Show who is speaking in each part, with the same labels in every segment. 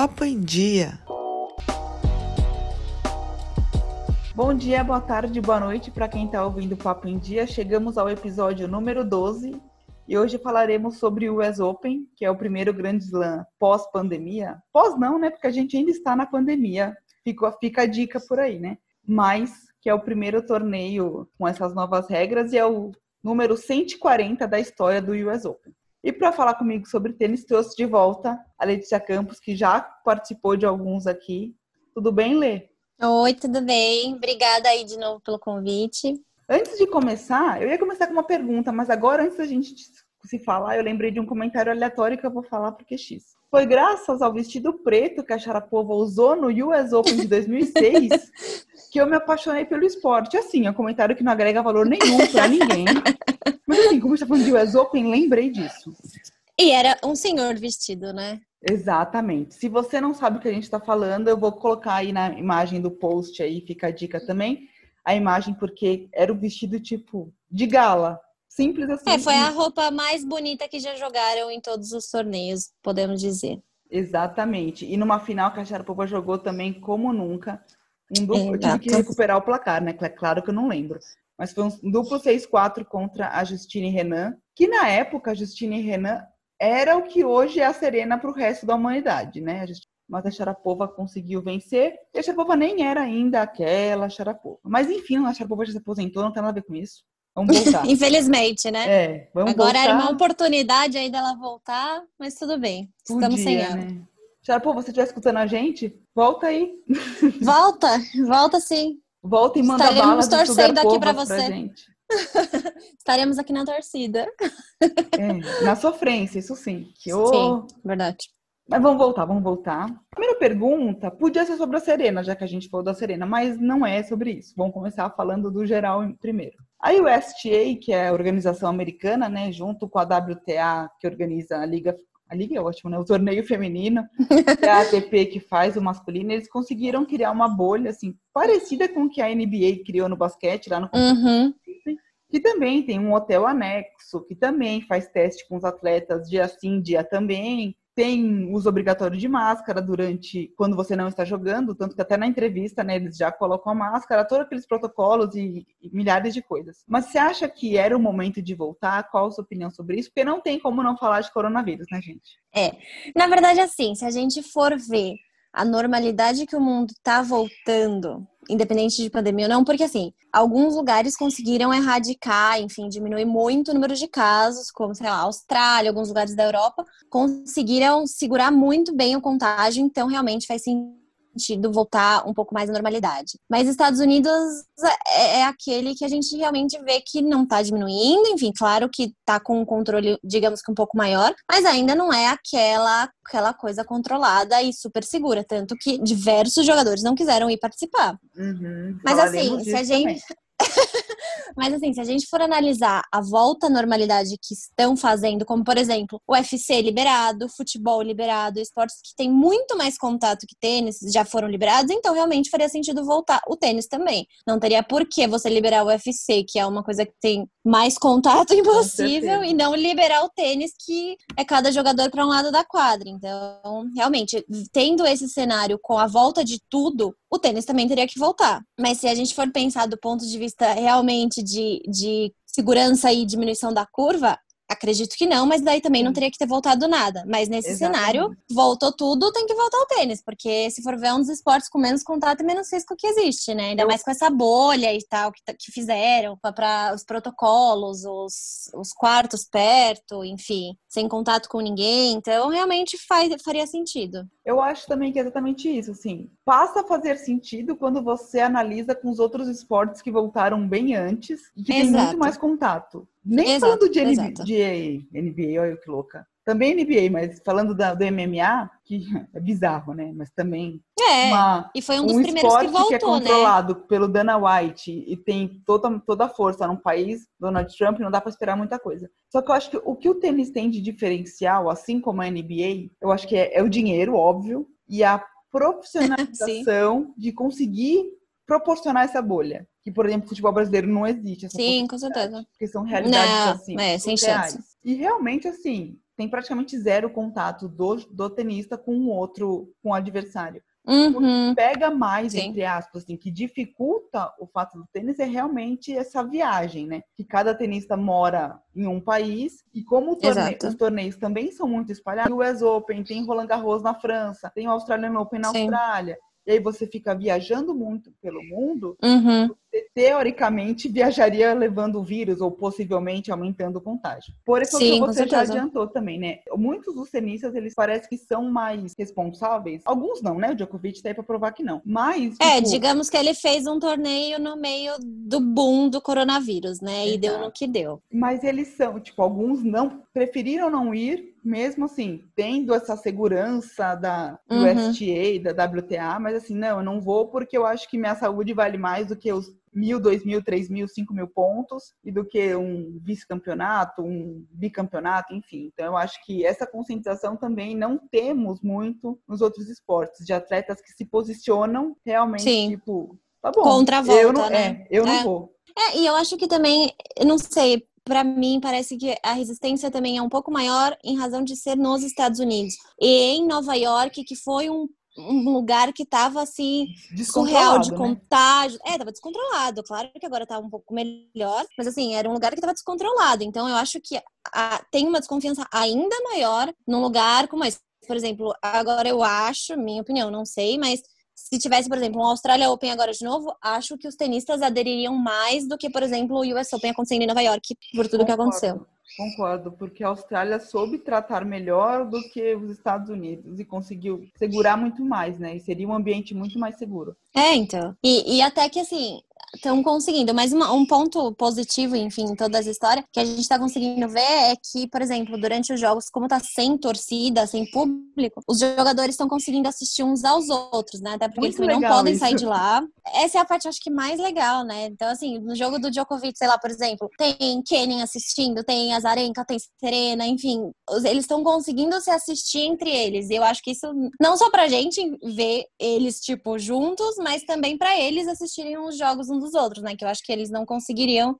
Speaker 1: Papo em Dia.
Speaker 2: Bom dia, boa tarde, boa noite para quem está ouvindo o Papo em Dia. Chegamos ao episódio número 12 e hoje falaremos sobre o US Open, que é o primeiro grande slam pós-pandemia. Pós não, né? Porque a gente ainda está na pandemia. Fica, fica a dica por aí, né? Mas que é o primeiro torneio com essas novas regras e é o número 140 da história do US Open. E para falar comigo sobre tênis, trouxe de volta a Letícia Campos, que já participou de alguns aqui. Tudo bem, Lê?
Speaker 3: Oi, tudo bem? Obrigada aí de novo pelo convite.
Speaker 2: Antes de começar, eu ia começar com uma pergunta, mas agora, antes da gente se falar, eu lembrei de um comentário aleatório que eu vou falar porque X. Foi graças ao vestido preto que a Sharapova usou no US Open de 2006 que eu me apaixonei pelo esporte. Assim, é um comentário que não agrega valor nenhum para ninguém. Mas assim, como a gente tá falando de US Open, lembrei disso.
Speaker 3: E era um senhor vestido, né?
Speaker 2: Exatamente. Se você não sabe o que a gente está falando, eu vou colocar aí na imagem do post aí, fica a dica também, a imagem porque era o vestido tipo de gala, simples assim.
Speaker 3: É, foi a roupa mais bonita que já jogaram em todos os torneios, podemos dizer.
Speaker 2: Exatamente. E numa final que a Sharapova jogou também como nunca. Um duplo, eu tive que recuperar o placar, né? Claro que eu não lembro. Mas foi um duplo 6-4 contra a Justine Renan, que na época a Justine Renan era o que hoje é a Serena para o resto da humanidade, né? Mas a Sharapova conseguiu vencer. E a Sharapova nem era ainda aquela Sharapova. Mas enfim, a Sharapova já se aposentou, não tem nada a ver com isso. Vamos voltar.
Speaker 3: Infelizmente, né?
Speaker 2: É, vamos
Speaker 3: Agora
Speaker 2: voltar.
Speaker 3: era uma oportunidade aí dela voltar, mas tudo bem. Estamos
Speaker 2: Podia,
Speaker 3: sem ela.
Speaker 2: Né? Sharapova, você estiver escutando a gente, volta aí.
Speaker 3: Volta, volta sim.
Speaker 2: Volta e manda
Speaker 3: Estaremos
Speaker 2: balas
Speaker 3: torcendo aqui pra você.
Speaker 2: gente.
Speaker 3: Estaremos aqui na torcida.
Speaker 2: É, na sofrência, isso sim. Que, ô,
Speaker 3: Sim, verdade.
Speaker 2: Mas vamos voltar, vamos voltar. Primeira pergunta, podia ser sobre a Serena, já que a gente falou da Serena, mas não é sobre isso. Vamos começar falando do geral primeiro. A USTA, que é a organização americana, né, junto com a WTA, que organiza a Liga, a Liga é ótimo, né, o torneio feminino, e a ATP que faz o masculino, eles conseguiram criar uma bolha assim parecida com o que a NBA criou no basquete lá no
Speaker 3: Uhum.
Speaker 2: que também tem um hotel anexo, que também faz teste com os atletas dia sim, dia também. Tem uso obrigatório de máscara durante quando você não está jogando, tanto que até na entrevista, né, eles já colocam a máscara, todos aqueles protocolos e, e milhares de coisas. Mas você acha que era o momento de voltar? Qual a sua opinião sobre isso? Porque não tem como não falar de coronavírus, né, gente?
Speaker 3: Na verdade, assim, se a gente for ver a normalidade que o mundo tá voltando, independente de pandemia ou não, porque assim, alguns lugares conseguiram erradicar, enfim, diminuir muito o número de casos, como, sei lá, Austrália, alguns lugares da Europa, conseguiram segurar muito bem o contágio, então realmente faz sentido voltar um pouco mais à normalidade. Mas Estados Unidos é, é aquele que a gente realmente vê que não tá diminuindo, enfim, claro que tá com um controle, digamos que um pouco maior, mas ainda não é aquela aquela coisa controlada e super segura, tanto que diversos jogadores não quiseram ir participar.
Speaker 2: Uhum,
Speaker 3: Mas assim, se a gente. Mas assim, se a gente for analisar a volta à normalidade que estão fazendo, como por exemplo, o UFC liberado, futebol liberado, esportes que têm muito mais contato que tênis já foram liberados, então realmente faria sentido voltar o tênis também. Não teria por que você liberar o UFC, que é uma coisa que tem mais contato impossível, e não liberar o tênis, que é cada jogador para um lado da quadra. Então, realmente, tendo esse cenário com a volta de tudo, o tênis também teria que voltar. Mas se a gente for pensar do ponto de vista realmente de, de segurança e diminuição da curva, acredito que não, mas daí também não teria que ter voltado nada. Mas nesse
Speaker 2: Exatamente.
Speaker 3: cenário, voltou tudo, tem que voltar o tênis, porque se for ver é um dos esportes com menos contato e menos risco que existe, né? Ainda
Speaker 2: Eu-
Speaker 3: mais com essa bolha e tal que, que fizeram, para os protocolos, os, os quartos perto, enfim, sem contato com ninguém. Então, realmente faz, faria sentido.
Speaker 2: Eu acho também que é exatamente isso, assim. Passa a fazer sentido quando você analisa com os outros esportes que voltaram bem antes e que tem
Speaker 3: Exato.
Speaker 2: muito mais contato. Nem
Speaker 3: Exato,
Speaker 2: falando de, NB
Speaker 3: exato.
Speaker 2: de NBA, olha que louca. Também NBA, mas falando da, do MMA, que é bizarro, né? Mas também
Speaker 3: É,
Speaker 2: uma,
Speaker 3: e foi um dos
Speaker 2: um
Speaker 3: primeiros que
Speaker 2: esporte que, é
Speaker 3: voltou, né?
Speaker 2: controlado pelo Dana White e tem toda, toda a força num país, Donald Trump, não dá para esperar muita coisa. Só que eu acho que o que o tênis tem de diferencial, assim como a NBA, eu acho que é, é o dinheiro, óbvio, e a profissionalização de conseguir proporcionar essa bolha. Que, por exemplo, o futebol brasileiro não existe.
Speaker 3: Sim, com certeza.
Speaker 2: Porque são realidades
Speaker 3: Não,
Speaker 2: assim.
Speaker 3: é, sem chance.
Speaker 2: E realmente, assim, tem praticamente zero contato do, do tenista com o outro, com o adversário.
Speaker 3: Uhum.
Speaker 2: pega mais,
Speaker 3: Sim.
Speaker 2: entre aspas, assim, que dificulta o fato do tênis é realmente essa viagem, né? Que cada tenista mora em um país e como o torne- os torneios também são muito espalhados, o US Open, tem Roland Garros na França, tem o Australian Open na
Speaker 3: Sim.
Speaker 2: Austrália, e aí você fica viajando muito pelo mundo,
Speaker 3: Uhum.
Speaker 2: Teoricamente viajaria levando o vírus ou possivelmente aumentando o contágio. Por isso
Speaker 3: Sim,
Speaker 2: que você já adiantou também, né? Muitos dos tenistas, eles parecem que são mais responsáveis. Alguns não, né? O Djokovic tá aí pra provar que não. Mas,
Speaker 3: É,
Speaker 2: tipo,
Speaker 3: digamos que ele fez um torneio no meio do boom do coronavírus, né? E deu no que deu.
Speaker 2: mas eles são, tipo, alguns não preferiram não ir, mesmo assim, tendo essa segurança da do
Speaker 3: Uhum.
Speaker 2: USTA, da WTA, mas assim, não, eu não vou porque eu acho que minha saúde vale mais do que os mil, dois mil, três mil, cinco mil pontos e do que um vice-campeonato, um bicampeonato, enfim. Então eu acho que essa conscientização também não temos muito nos outros esportes, de atletas que se posicionam realmente,
Speaker 3: Sim.
Speaker 2: tipo, tá bom.
Speaker 3: Contra a
Speaker 2: eu
Speaker 3: volta,
Speaker 2: não,
Speaker 3: né?
Speaker 2: É, eu não
Speaker 3: É.
Speaker 2: vou.
Speaker 3: É, e eu acho que também, eu não sei, pra mim parece que a resistência também é um pouco maior em razão de ser nos Estados Unidos. E em Nova York, que foi um, um lugar que tava assim, surreal de
Speaker 2: né?
Speaker 3: contágio. É, tava descontrolado. Claro que agora tá um pouco melhor, mas assim, era um lugar que tava descontrolado. Então eu acho que a- tem uma desconfiança ainda maior num lugar como esse. Por exemplo, agora eu acho, minha opinião, não sei, mas se tivesse, por exemplo, um Australia Open agora de novo, acho que os tenistas adeririam mais do que, por exemplo, o US Open acontecendo em Nova York, por tudo que
Speaker 2: Concordo,
Speaker 3: aconteceu.
Speaker 2: Concordo, porque a Austrália soube tratar melhor do que os Estados Unidos e conseguiu segurar muito mais, né? E seria um ambiente muito mais seguro.
Speaker 3: É, então. E, e até que, assim, estão conseguindo. Mas uma- um ponto positivo, enfim, em toda essa história, que a gente tá conseguindo ver é que, por exemplo, durante os jogos, como tá sem torcida, sem público, os jogadores estão conseguindo assistir uns aos outros, né? Até porque eles
Speaker 2: Muito
Speaker 3: também não podem
Speaker 2: isso.
Speaker 3: sair de lá. Essa é a parte, acho que, mais legal, né? Então, assim, no jogo do Djokovic, sei lá, por exemplo, tem Kenin assistindo, tem Azarenka, tem Serena, enfim, eles estão conseguindo se assistir entre eles. E eu acho que isso, não só pra gente ver eles, tipo, juntos, mas também pra eles assistirem os jogos uns dos outros, né? Que eu acho que eles não conseguiriam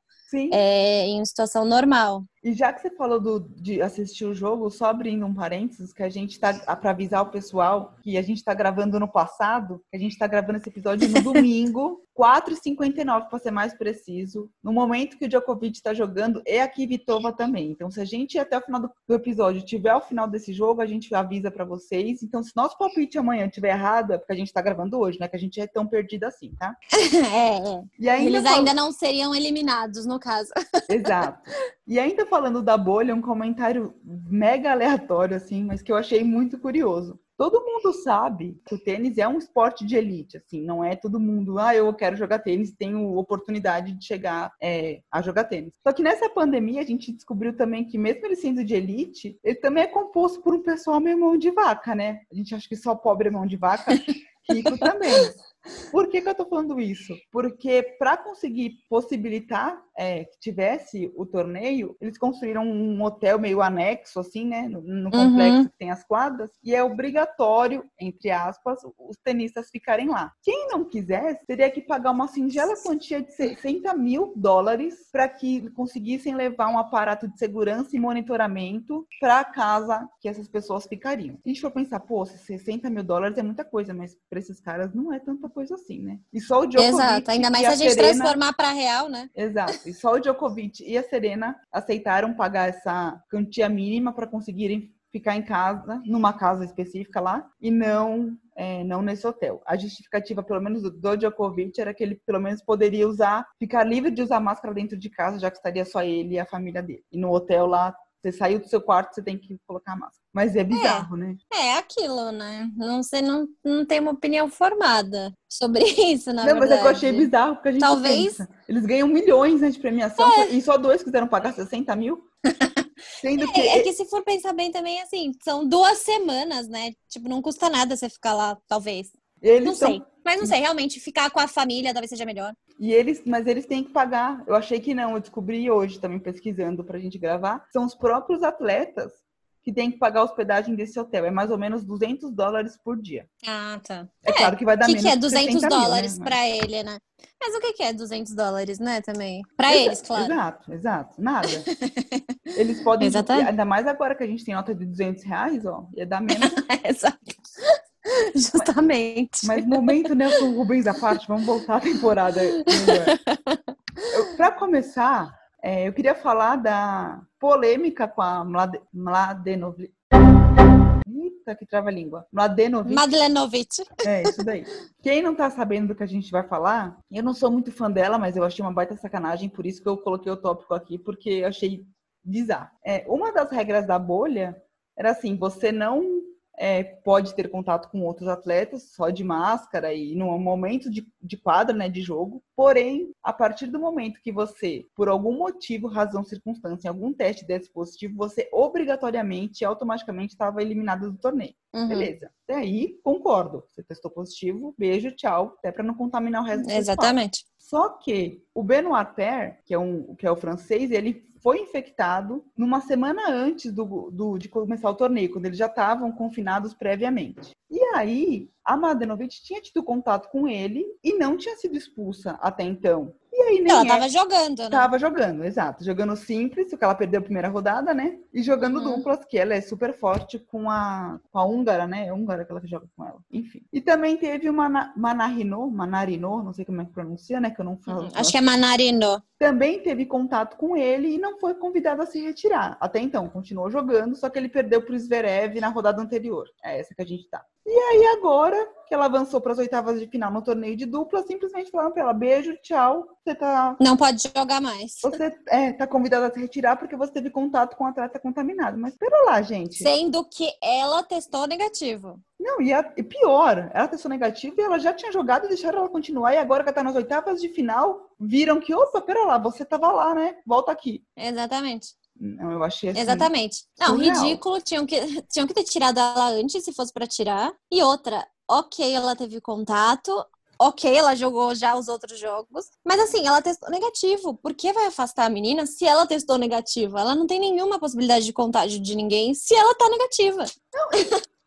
Speaker 3: é, em situação normal.
Speaker 2: E já que você falou do- de assistir o jogo, só abrindo um parênteses, que a gente tá para avisar o pessoal que a gente tá gravando no passado, que a gente tá gravando esse episódio no domingo, 4h59 para ser mais preciso, no momento que o Djokovic tá jogando e a Kvitova também. Então, se a gente até o final do, episódio tiver o final desse jogo, a gente avisa para vocês. Então, se nosso palpite amanhã tiver errado, é porque a gente tá gravando hoje, né? Que a gente é tão perdido assim, tá?
Speaker 3: é, é.
Speaker 2: E ainda
Speaker 3: Eles
Speaker 2: fal-
Speaker 3: ainda não seriam eliminados, no caso.
Speaker 2: Exato. E ainda falando da bolha, um comentário mega aleatório, assim, mas que eu achei muito curioso. Todo mundo sabe que o tênis é um esporte de elite, assim, não é todo mundo, ah, eu quero jogar tênis, tenho oportunidade de chegar é, a jogar tênis. Só que nessa pandemia a gente descobriu também que mesmo ele sendo de elite, ele também é composto por um pessoal meio mão de vaca, né? A gente acha que só pobre é mão de vaca, rico também. Por que, que eu tô falando isso? Porque para conseguir possibilitar é, que tivesse o torneio, eles construíram um hotel meio anexo, assim, né? No, no complexo
Speaker 3: Uhum.
Speaker 2: que tem as quadras, e é obrigatório, entre aspas, os tenistas ficarem lá. Quem não quisesse, teria que pagar uma singela quantia de 60 mil dólares para que conseguissem levar um aparato de segurança e monitoramento para a casa que essas pessoas ficariam. Se a gente for pensar, pô, 60 mil dólares é muita coisa, mas para esses caras não é tanta coisa assim, né? E só o Djokovic
Speaker 3: Exato. Ainda mais se a gente
Speaker 2: Serena...
Speaker 3: transformar pra real, né?
Speaker 2: Exato. E só o Djokovic e a Serena aceitaram pagar essa quantia mínima para conseguirem ficar em casa, numa casa específica lá, e não é, não nesse hotel. A justificativa, pelo menos do, do Djokovic, era que ele pelo menos poderia usar, ficar livre de usar máscara dentro de casa, já que estaria só ele e a família dele. E no hotel lá, você saiu do seu quarto, você tem que colocar a máscara. Mas é bizarro, né?
Speaker 3: É aquilo, né? Não sei, não, não tem uma opinião formada sobre isso, na
Speaker 2: não,
Speaker 3: verdade.
Speaker 2: mas é que eu achei bizarro, porque a gente
Speaker 3: Talvez-
Speaker 2: pensa, eles ganham milhões né, de premiação e só dois quiseram pagar 60 mil. Sendo que
Speaker 3: É, é que se for pensar bem também, assim, são duas semanas, né? Tipo, não custa nada você ficar lá, talvez.
Speaker 2: Eles
Speaker 3: Não
Speaker 2: tão-
Speaker 3: sei. Mas não sei, realmente, ficar com a família talvez seja melhor.
Speaker 2: E eles, mas eles têm que pagar. Eu achei que não, eu descobri hoje também pesquisando pra gente gravar. São os próprios atletas que tem que pagar a hospedagem desse hotel. É mais ou menos 200 dólares por dia.
Speaker 3: Ah, tá.
Speaker 2: É, claro que vai dar
Speaker 3: O que,
Speaker 2: menos
Speaker 3: que é
Speaker 2: que
Speaker 3: 200
Speaker 2: 60 mil,
Speaker 3: dólares
Speaker 2: né?
Speaker 3: pra ele, né? Mas o que, é 200 dólares, né, também? Pra
Speaker 2: Exa-
Speaker 3: eles, claro.
Speaker 2: Exato, exato. Nada. Eles podem.
Speaker 3: Exatamente.
Speaker 2: Ainda mais agora que a gente tem nota de 200 reais, ó. Ia dar menos.
Speaker 3: Exato. Justamente.
Speaker 2: Mas momento Nelson Rubens à parte, vamos voltar à temporada. Pra começar, é, eu queria falar da polêmica com a Mlade, Mladenovic. Eita, que trava-língua. Mladenovic.
Speaker 3: Madlenovic.
Speaker 2: É, isso daí. Quem não tá sabendo do que a gente vai falar, eu não sou muito fã dela, mas eu achei uma baita sacanagem, por isso que eu coloquei o tópico aqui, porque eu achei bizarro. É, uma das regras da bolha era assim, você não é, pode ter contato com outros atletas, só de máscara e no momento de, de quadra, né, de jogo. Porém, a partir do momento que você, por algum motivo, razão, circunstância, em algum teste desse positivo, você obrigatoriamente, automaticamente estava eliminado do torneio.
Speaker 3: Uhum.
Speaker 2: Beleza. Até aí, concordo. Você testou positivo, beijo, tchau. Até para não contaminar o resto do.
Speaker 3: Exatamente.
Speaker 2: Só que o Benoit Paire, que é, um, que é o francês, ele foi infectado numa semana antes do, do- de começar o torneio, quando eles já estavam confinados previamente. E aí, a Mladenovic tinha tido contato com ele e não tinha sido expulsa até então. E aí nem
Speaker 3: Ela
Speaker 2: é-
Speaker 3: tava jogando, né?
Speaker 2: Tava jogando, exato. Jogando simples, porque ela perdeu a primeira rodada, né? E jogando
Speaker 3: Uhum.
Speaker 2: duplas, que ela é super forte com a, com a húngara, né? É húngara que ela joga com ela. Enfim. E também teve uma Na- Manarino, Manarino, não sei como é que pronuncia, né? Que eu não falo.
Speaker 3: Uhum. Acho que é Manarino.
Speaker 2: Também teve contato com ele e não foi convidado a se retirar. Até então, continuou jogando, só que ele perdeu pro Zverev na rodada anterior. É essa que a gente tá. E aí agora que ela avançou para as oitavas de final no torneio de dupla, simplesmente falaram pra ela: beijo, tchau. Você tá
Speaker 3: Não pode jogar mais.
Speaker 2: você é, tá convidada a se retirar porque você teve contato com um atleta contaminado. Mas pera lá, gente.
Speaker 3: Sendo que ela testou negativo.
Speaker 2: Não, e, a- e pior, ela testou negativo e ela já tinha jogado e deixaram ela continuar. E agora que ela tá nas oitavas de final, viram que, opa, pera lá, você tava lá, né? Volta aqui.
Speaker 3: Exatamente.
Speaker 2: Não, eu achei assim.
Speaker 3: Exatamente. Não,
Speaker 2: surreal.
Speaker 3: ridículo. Tinham que, tinham que ter tirado ela antes, se fosse pra tirar. E outra, ok, ela teve contato. Ok, ela jogou já os outros jogos. Mas assim, ela testou negativo. Por que vai afastar a menina se ela testou negativo? Ela não tem nenhuma possibilidade de contágio de ninguém se ela tá negativa.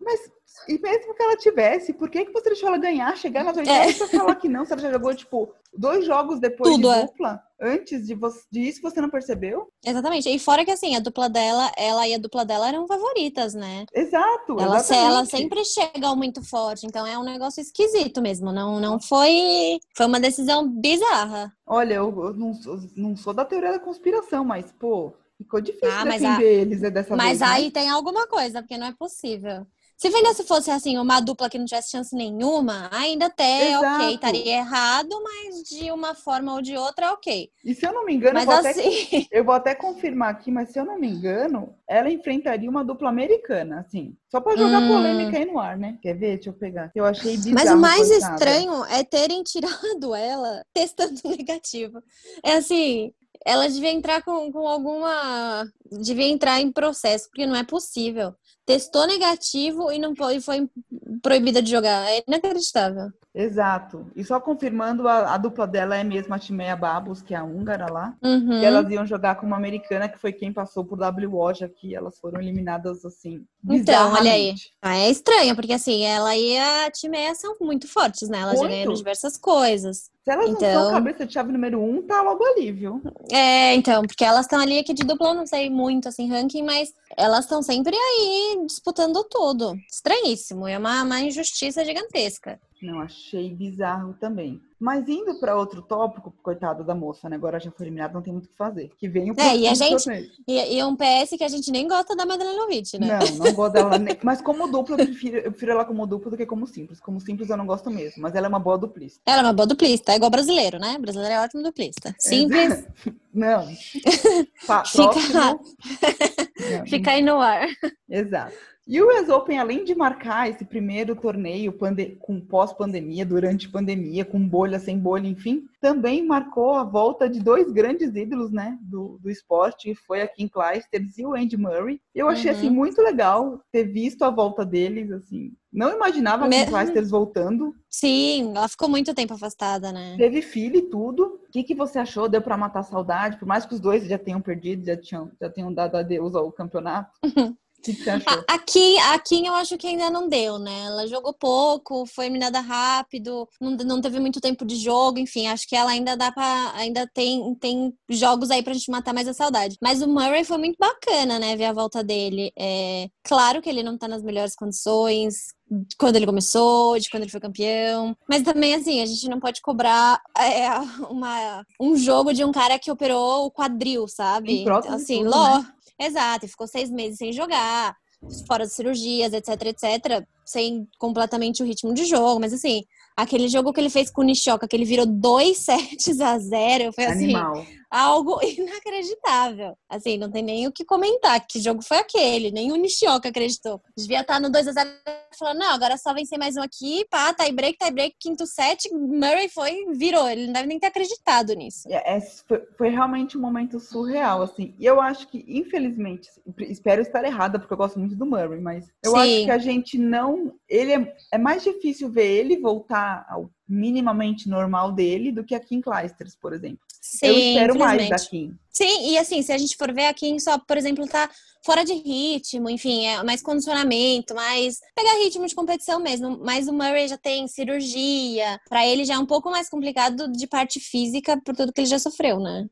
Speaker 2: Mas, e mesmo que ela tivesse, por que, que você deixou ela ganhar, chegar nas oitavas pra falar que não? Se ela já jogou, tipo, dois jogos depois
Speaker 3: É. Tudo,
Speaker 2: de
Speaker 3: é.
Speaker 2: dupla, antes de você, disso, você não percebeu?
Speaker 3: Exatamente. E fora que assim, a dupla dela, ela e a dupla dela eram favoritas, né?
Speaker 2: Exato.
Speaker 3: Ela, se- ela sempre chegam muito forte, então é um negócio esquisito mesmo. Não, não foi. Foi uma decisão bizarra.
Speaker 2: Olha, eu, eu não, sou- não sou da teoria da conspiração, mas, pô, ficou difícil
Speaker 3: Ah, mas
Speaker 2: defender eles né, dessa
Speaker 3: Mas
Speaker 2: vez. né?
Speaker 3: aí tem alguma coisa, porque não é possível. Se se fosse assim, uma dupla que não tivesse chance nenhuma, ainda até
Speaker 2: Exato.
Speaker 3: ok, estaria errado, mas de uma forma ou de outra, ok.
Speaker 2: E se eu não me engano, eu vou, até,
Speaker 3: assim,
Speaker 2: eu vou até confirmar aqui, mas se eu não me engano, ela enfrentaria uma dupla americana, assim. Só pra jogar
Speaker 3: Hum.
Speaker 2: polêmica aí no ar, né? Quer ver? Deixa eu pegar. Eu achei bizarro.
Speaker 3: mas o mais estranho é terem tirado ela testando negativo. É assim, ela devia entrar com, com alguma. Devia entrar em processo, porque não é possível. Testou negativo e não foi, foi proibida de jogar. É inacreditável.
Speaker 2: Exato. E só confirmando, a, a dupla dela é mesmo a Timeia Babos, que é a húngara lá.
Speaker 3: Uhum.
Speaker 2: E elas iam jogar com uma americana, que foi quem passou por WO, já que elas foram eliminadas, assim,
Speaker 3: Então, olha aí. Ah, É estranho, porque assim, ela e a Timeia são muito fortes, né? Elas já
Speaker 2: Muito.
Speaker 3: ganharam diversas coisas.
Speaker 2: Se elas não
Speaker 3: Então-
Speaker 2: são cabeça de chave número um, tá logo ali, viu?
Speaker 3: É, então, porque elas estão ali aqui de dupla, eu não sei muito assim, ranking, mas elas estão sempre aí disputando tudo. Estranhíssimo, é uma, uma injustiça gigantesca.
Speaker 2: Não, achei bizarro também. Mas indo para outro tópico, coitada da moça, né? Agora já foi eliminada, não tem muito o que fazer. Que vem o
Speaker 3: É, e a gente-. E, e um PS que a gente nem gosta da Madalenovic, né?
Speaker 2: Não, não gosto dela. nem- Mas como dupla, eu prefiro, eu prefiro ela como dupla do que como simples. Como simples eu não gosto mesmo, mas ela é uma boa duplista.
Speaker 3: Ela é uma boa duplista, é igual brasileiro, né? Brasileiro é ótimo duplista. Simples,
Speaker 2: Não.
Speaker 3: Fica- fica aí no ar.
Speaker 2: Exato. E o US Open, além de marcar esse primeiro torneio com pós-pandemia, durante pandemia, com bolha, sem bolha, enfim, também marcou a volta de dois grandes ídolos, né, do, do esporte, foi a Kim Clijsters e o Andy Murray. Eu achei,
Speaker 3: Uhum.
Speaker 2: assim, muito legal ter visto a volta deles, assim. Não imaginava a Kim
Speaker 3: Me-
Speaker 2: Clijsters voltando.
Speaker 3: Sim, ela ficou muito tempo afastada, né?
Speaker 2: Teve filho e tudo. O que, que você achou? Deu pra matar a saudade? Por mais que os dois já tenham perdido, já, tinham, já tenham dado adeus ao campeonato. que você achou?
Speaker 3: Aqui, aqui eu acho que ainda não deu, né? Ela jogou pouco, foi eliminada rápido, não, não teve muito tempo de jogo, enfim, acho que ela ainda dá para ainda tem, tem jogos aí pra gente matar mais a saudade. Mas o Murray foi muito bacana, né? Ver a volta dele. É, claro que ele não tá nas melhores condições, quando ele começou, de quando ele foi campeão. Mas também, assim, a gente não pode cobrar é, uma, um jogo de um cara que operou o quadril, sabe? Então, assim, Ló. Né? Exato, e ficou seis meses sem jogar, fora de cirurgias, etc, etc, sem completamente o ritmo de jogo. Mas, assim, aquele jogo que ele fez com o Nishioka, que ele virou dois sets a zero, assim. Animal algo inacreditável. Assim, não tem nem o que comentar. Que jogo foi aquele? Nem o Nishioka acreditou. Devia estar no 2x0 falando, não, agora é só vencer mais um aqui, pá, tie break, tie break, quinto set. Murray foi, virou. Ele não deve nem ter acreditado nisso.
Speaker 2: É, é, foi, foi, realmente um momento surreal, assim. E eu acho que, infelizmente, espero estar errada, porque eu gosto muito do Murray, mas eu Sim. acho que a gente não. Ele é, é mais difícil ver ele voltar ao minimamente normal dele do que a Kim Clijsters, por exemplo. Sim, eu espero mais da Kim.
Speaker 3: Sim, e assim, se a gente for ver a Kim só, por exemplo, tá fora de ritmo, enfim, é mais condicionamento, mais pegar ritmo de competição mesmo. Mas o Murray já tem cirurgia, para ele já é um pouco mais complicado de parte física por tudo que ele já sofreu, né?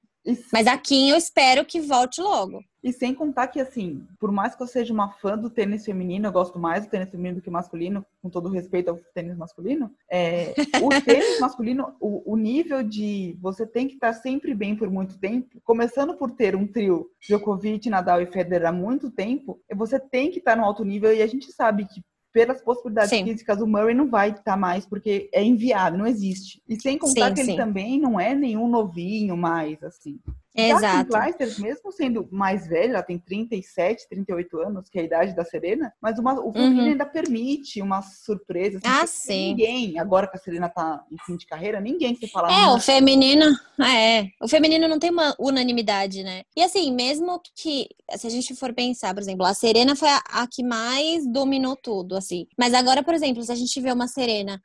Speaker 3: Mas a Kim eu espero que volte logo.
Speaker 2: E sem contar que, assim, por mais que eu seja uma fã do tênis feminino, eu gosto mais do tênis feminino do que masculino, com todo respeito ao tênis masculino. É, o tênis masculino, o, o, nível de você tem que estar sempre bem por muito tempo, começando por ter um trio Djokovic, Nadal e Federer há muito tempo, você tem que estar no alto nível e a gente sabe que pelas possibilidades sim. físicas, o Murray não vai estar mais, porque é inviável, não existe. E sem contar sim, que ele também não é nenhum novinho mais, assim.
Speaker 3: Exato.
Speaker 2: A Clijsters, mesmo sendo mais velha, ela tem 37, 38 anos, que é a idade da Serena, mas uma, o feminino uhum. ainda permite uma surpresa.
Speaker 3: Assim, ah, sim.
Speaker 2: Ninguém, agora que a Serena tá em fim de carreira, ninguém que fala.
Speaker 3: É, o feminino, é. O feminino não tem uma unanimidade, né? E assim, mesmo que, se a gente for pensar, por exemplo, a Serena foi a, a que mais dominou tudo, assim. Mas agora, por exemplo, se a gente vê uma Serena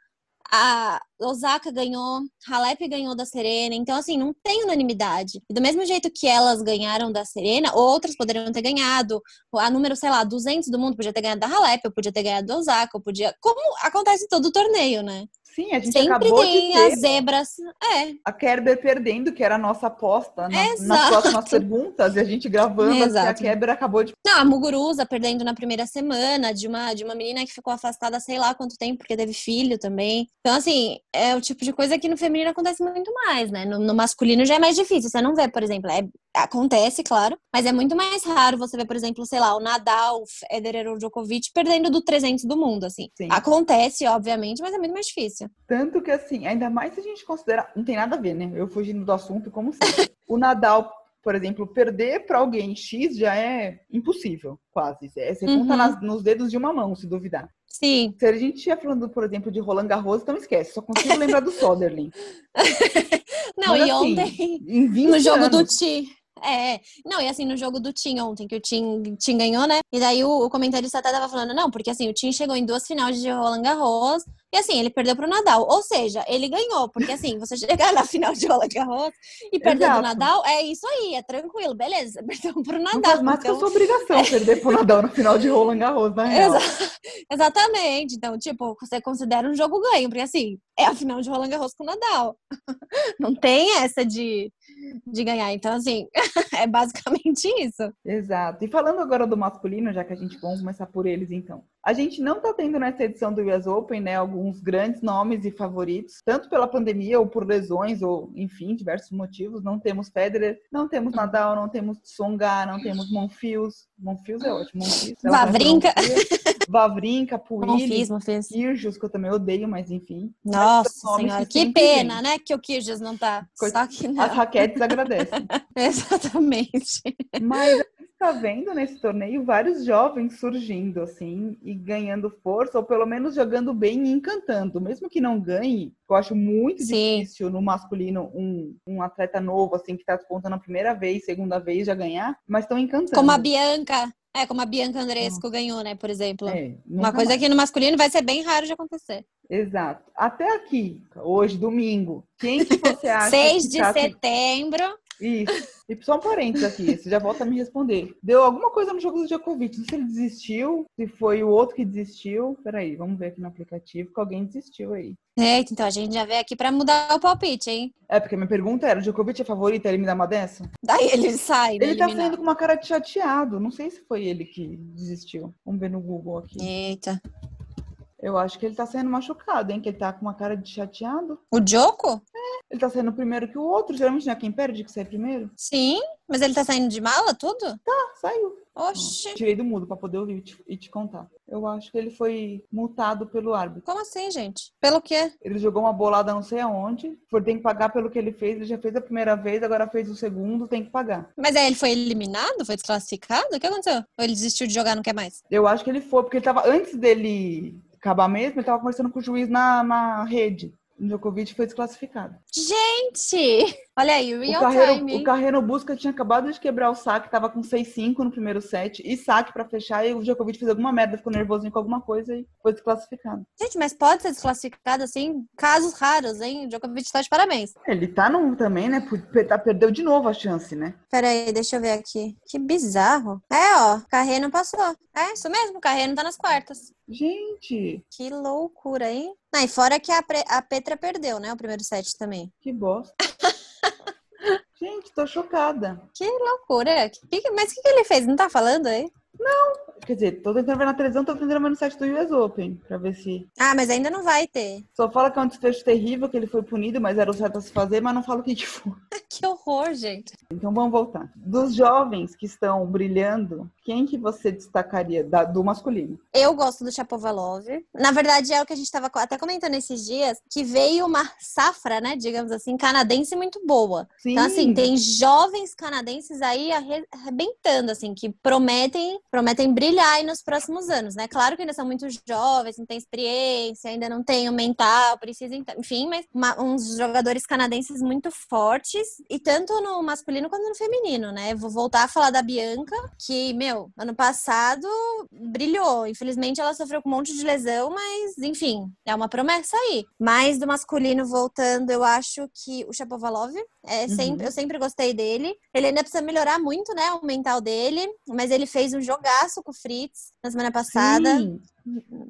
Speaker 3: a Osaka ganhou, Halep ganhou da Serena, então assim, não tem unanimidade. E do mesmo jeito que elas ganharam da Serena, outras poderiam ter ganhado. A número, sei lá, 200 do mundo podia ter ganhado da Halep, eu podia ter ganhado da Osaka, eu podia... Como acontece em todo torneio, né?
Speaker 2: Sim, a gente
Speaker 3: Sempre
Speaker 2: acabou
Speaker 3: tem
Speaker 2: de ter
Speaker 3: as zebras. É.
Speaker 2: A Kerber perdendo, que era a nossa aposta na, nas próximas perguntas, e a gente gravando, Exato. a Kerber acabou de.
Speaker 3: Não, a Muguruza perdendo na primeira semana, de uma, de uma menina que ficou afastada sei lá quanto tempo, porque teve filho também. Então, assim, é o tipo de coisa que no feminino acontece muito mais, né? No, no masculino já é mais difícil. Você não vê, por exemplo, é, acontece, claro, mas é muito mais raro você ver, por exemplo, sei lá, o Nadal, o Federer ou Djokovic perdendo do 300 do mundo, assim. Sim. Acontece, obviamente, mas é muito mais difícil.
Speaker 2: Tanto que, assim, ainda mais se a gente considerar. Não tem nada a ver, né? Eu fugindo do assunto, como sempre. o Nadal, por exemplo, perder para alguém X já é impossível, quase. É, você uhum. conta nas, nos dedos de uma mão, se duvidar.
Speaker 3: Sim.
Speaker 2: Se a gente estiver falando, por exemplo, de Roland Garros, então esquece. Só consigo lembrar do Soderling.
Speaker 3: Não, Mas, e assim, ontem, no jogo anos, do Ti. É, não, e assim, no jogo do Tim ontem, que o Tim, Tim ganhou, né? E daí o, o comentarista até tava falando, não, porque assim, o Tim chegou em duas finais de Roland Garros e assim, ele perdeu pro Nadal. Ou seja, ele ganhou, porque assim, você chegar na final de Roland Garros e perder pro Nadal, é isso aí, é tranquilo, beleza, perdeu pro Nadal. Não
Speaker 2: faz mais então... que a sua obrigação perder pro Nadal na final de Roland Garros, né?
Speaker 3: Exa exatamente. Então, tipo, você considera um jogo ganho, porque assim, é a final de Roland Garros com o Nadal. Não tem essa de, de ganhar. Então, assim, é basicamente isso.
Speaker 2: Exato. E falando agora do masculino, já que a gente vamos começar por eles, então. A gente não tá tendo nessa edição do US Open, né, alguns grandes nomes e favoritos, tanto pela pandemia ou por lesões, ou enfim, diversos motivos. Não temos Federer, não temos Nadal, não temos Tsonga, não temos Monfils. Monfils é ótimo. Monfils,
Speaker 3: Vavrinka.
Speaker 2: Vavrinka, Puili,
Speaker 3: Kyrgios,
Speaker 2: que eu também odeio, mas enfim.
Speaker 3: Nossa senhora, que, que pena, né, que o Kyrgios não tá. Só que
Speaker 2: não. As raquetes agradecem.
Speaker 3: Exatamente.
Speaker 2: Mas está vendo nesse torneio vários jovens surgindo, assim, e ganhando força, ou pelo menos jogando bem e encantando. Mesmo que não ganhe, eu acho muito Sim. difícil no masculino um, um atleta novo, assim, que está despontando a primeira vez, segunda vez já ganhar, mas estão encantando.
Speaker 3: Como a Bianca. É, como a Bianca Andresco ganhou, né, por exemplo. É, Uma coisa mais. que no masculino vai ser bem raro de acontecer.
Speaker 2: Exato. Até aqui, hoje, domingo, quem que você acha
Speaker 3: 6 de tá setembro.
Speaker 2: Isso. E só um parênteses aqui, você já volta a me responder. Deu alguma coisa no jogo do Djokovic, não sei se ele desistiu, se foi o outro que desistiu. Peraí, vamos ver aqui no aplicativo que alguém desistiu aí.
Speaker 3: Eita, então a gente já veio aqui pra mudar o palpite, hein?
Speaker 2: É, porque minha pergunta era, o Djokovic é favorito, ele me dá uma dessa?
Speaker 3: Daí ele sai, né,
Speaker 2: Ele tá saindo com uma cara de chateado, não sei se foi ele que desistiu. Vamos ver no Google aqui.
Speaker 3: Eita.
Speaker 2: Eu acho que ele tá saindo machucado, hein, que ele tá com uma cara de chateado.
Speaker 3: O Joko?
Speaker 2: Ele tá saindo primeiro que o outro, geralmente não é quem perde que sai primeiro.
Speaker 3: Sim, mas ele tá saindo de mala, tudo?
Speaker 2: Ah, saiu.
Speaker 3: Oxi.
Speaker 2: Tirei do mudo pra poder ouvir e te, e te contar. Eu acho que ele foi multado pelo árbitro.
Speaker 3: Como assim, gente? Pelo quê?
Speaker 2: Ele jogou uma bolada não sei aonde. Foi tem que pagar pelo que ele fez. Ele já fez a primeira vez, agora fez o segundo, tem que pagar.
Speaker 3: Mas aí ele foi eliminado? Foi desclassificado? O que aconteceu? Ou ele desistiu de jogar, não quer mais?
Speaker 2: Eu acho que ele foi, porque ele tava, antes dele acabar mesmo, ele tava conversando com o juiz na, na rede. O Djokovic foi desclassificado.
Speaker 3: Gente! Olha aí,
Speaker 2: O
Speaker 3: real
Speaker 2: Carreiro,
Speaker 3: time.
Speaker 2: o Carreiro Busca tinha acabado de quebrar o saque, tava com 6-5 no primeiro set, e saque pra fechar, e o Djokovic fez alguma merda, ficou nervosinho com alguma coisa e foi desclassificado.
Speaker 3: Gente, mas pode ser desclassificado assim? Casos raros, hein? O Djokovic tá de parabéns.
Speaker 2: Ele tá num também, né? tá- Perdeu de novo a chance, né?
Speaker 3: Pera aí, deixa eu ver aqui. Que bizarro. É, ó, Carreno passou. É, isso mesmo, Carreno tá nas quartas.
Speaker 2: Gente,
Speaker 3: Que loucura, hein? Ah, e fora que a, a Petra perdeu, né? O primeiro set também.
Speaker 2: que bosta. Gente, tô chocada.
Speaker 3: Que loucura. Mas o que, que ele fez? Não tá falando aí?
Speaker 2: Quer dizer, tô tentando ver na televisão, tô tentando ver no site do US Open, pra ver se...
Speaker 3: Ah, mas ainda não vai ter.
Speaker 2: Só fala que é um desfecho terrível, que ele foi punido, mas era o certo a se fazer, mas não fala o que que foi.
Speaker 3: Que horror, gente.
Speaker 2: Então vamos voltar. Dos jovens que estão brilhando, quem que você destacaria da- do masculino?
Speaker 3: Eu gosto do Chapovalov. Na verdade, é o que a gente estava até comentando esses dias, que veio uma safra, né, digamos assim, canadense muito boa.
Speaker 2: Sim.
Speaker 3: Então, assim, tem jovens canadenses aí arre- arrebentando, assim, que prometem, prometem brilhar aí nos próximos anos, né? Claro que ainda são muito jovens, não tem experiência, ainda não tem o mental, precisam, enfim, mas uma- uns jogadores canadenses muito fortes, e tanto no masculino quanto no feminino, né? Vou voltar a falar da Bianca, que, meu, ano passado brilhou. Infelizmente, ela sofreu com um monte de lesão, mas, enfim, é uma promessa aí. Mas do masculino, voltando, eu acho que o Chapovalov, é
Speaker 2: Uhum.
Speaker 3: sempre, eu sempre gostei dele. Ele ainda precisa melhorar muito, né, o mental dele, mas ele fez um jogaço com o Fritz na semana passada.
Speaker 2: Sim.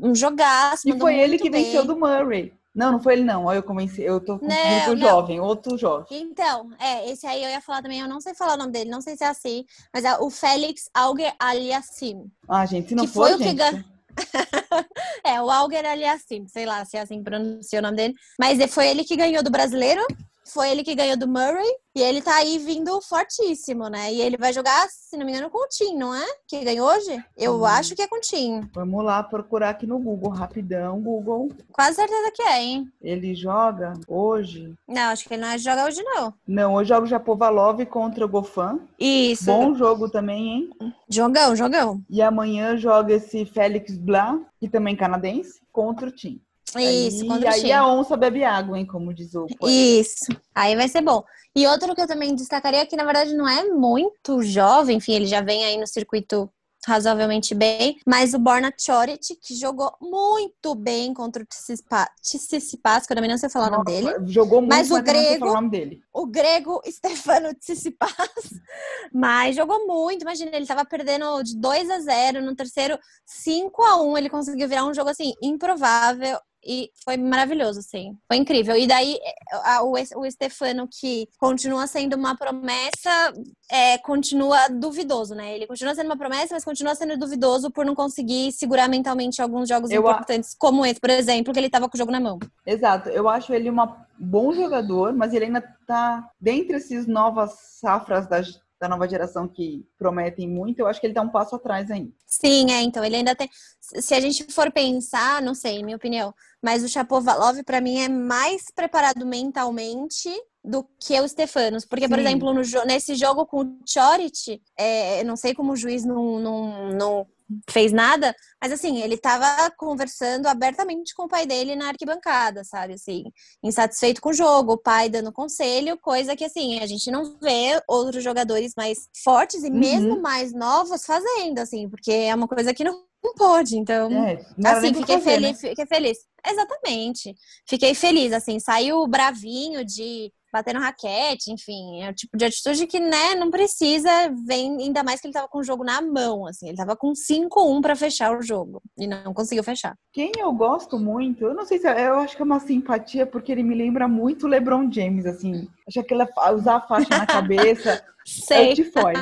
Speaker 3: Um jogaço,
Speaker 2: E foi ele que
Speaker 3: bem.
Speaker 2: venceu do Murray. Não, não foi ele não. Olha, eu convenci. Eu tô
Speaker 3: Não,
Speaker 2: com
Speaker 3: não.
Speaker 2: jovem, outro jovem.
Speaker 3: Então, é, esse aí eu ia falar também, eu não sei falar o nome dele, não sei se é assim, mas é o Félix Auger Aliassim.
Speaker 2: Ah, gente, se não
Speaker 3: Que
Speaker 2: for,
Speaker 3: foi o que
Speaker 2: gente.
Speaker 3: gan- É, o Auger Aliassim, sei lá se é assim que pronuncia o nome dele. Mas é- foi ele que ganhou do brasileiro, foi ele que ganhou do Murray, e ele tá aí vindo fortíssimo, né? E ele vai jogar, se não me engano, com o Tim, não é? Que ganhou hoje? Eu
Speaker 2: Hum.
Speaker 3: acho que é com o Tim.
Speaker 2: Vamos lá procurar aqui no Google, rapidão, Google.
Speaker 3: Quase certeza que é, hein?
Speaker 2: Ele joga hoje.
Speaker 3: Não, acho que ele não é jogar hoje, não.
Speaker 2: Não, hoje joga o Japovalov contra o Gofan.
Speaker 3: Isso.
Speaker 2: Bom jogo também, hein?
Speaker 3: Jogão, jogão.
Speaker 2: E amanhã joga esse Félix Blanc, que também é canadense, contra o Tim.
Speaker 3: Isso,
Speaker 2: aí,
Speaker 3: contra o
Speaker 2: aí a onça bebe água, hein? Como diz o poeta.
Speaker 3: Isso. Aí vai ser bom. E outro que eu também destacaria, que na verdade não é muito jovem, enfim, ele já vem aí no circuito razoavelmente bem, mas o Borna Choric, que jogou muito bem contra o Tsitsipa- Tsitsipas, que eu também não sei falar o nome dele.
Speaker 2: Jogou muito,
Speaker 3: Mas o
Speaker 2: não sei
Speaker 3: grego-
Speaker 2: o.
Speaker 3: O grego Stefano Tsitsipas, mas jogou muito, imagina, ele tava perdendo de 2 a 0 no terceiro 5 a 1 ele conseguiu virar um jogo assim improvável e foi maravilhoso, assim. Foi incrível. E daí a- o, o Stefano, que continua sendo uma promessa, é, continua duvidoso, né? Ele continua sendo uma promessa, mas continua sendo duvidoso por não conseguir segurar mentalmente alguns jogos
Speaker 2: Eu a-
Speaker 3: importantes, como esse, por exemplo, que ele tava com o jogo na mão.
Speaker 2: Exato. Eu acho ele um bom jogador, mas ele ainda tá dentre esses novas safras da, da nova geração que prometem muito. Eu acho que ele tá um passo atrás ainda.
Speaker 3: Sim, é, então, ele ainda tem. Se a gente for pensar, não sei, minha opinião, mas o Chapovalov, pra mim, é mais preparado mentalmente do que o Stefanos. Porque, por
Speaker 2: Sim.
Speaker 3: exemplo, no nesse jogo com o Choric, é, não sei como o juiz não, não, não fez nada, mas assim, ele tava conversando abertamente com o pai dele na arquibancada, sabe? Assim, insatisfeito com o jogo, o pai dando conselho, coisa que assim, a gente não vê outros jogadores mais fortes e
Speaker 2: Uhum.
Speaker 3: mesmo mais novos fazendo, assim, porque é uma coisa que não, não pode. Então,
Speaker 2: É, nem
Speaker 3: assim, fiquei
Speaker 2: fazer, né?
Speaker 3: feliz, fiquei feliz. Exatamente. Fiquei feliz, assim, saiu bravinho de batendo raquete, enfim. É o tipo de atitude que, né, não precisa, vem, ainda mais que ele tava com o jogo na mão, assim. Ele tava com 5-1 para fechar o jogo e não conseguiu fechar.
Speaker 2: Quem eu gosto muito, eu não sei se é, eu acho que é uma simpatia, porque ele me lembra muito o LeBron James, assim. Acho que ele usar a faixa na cabeça.
Speaker 3: Sei.
Speaker 2: É o Tifoy.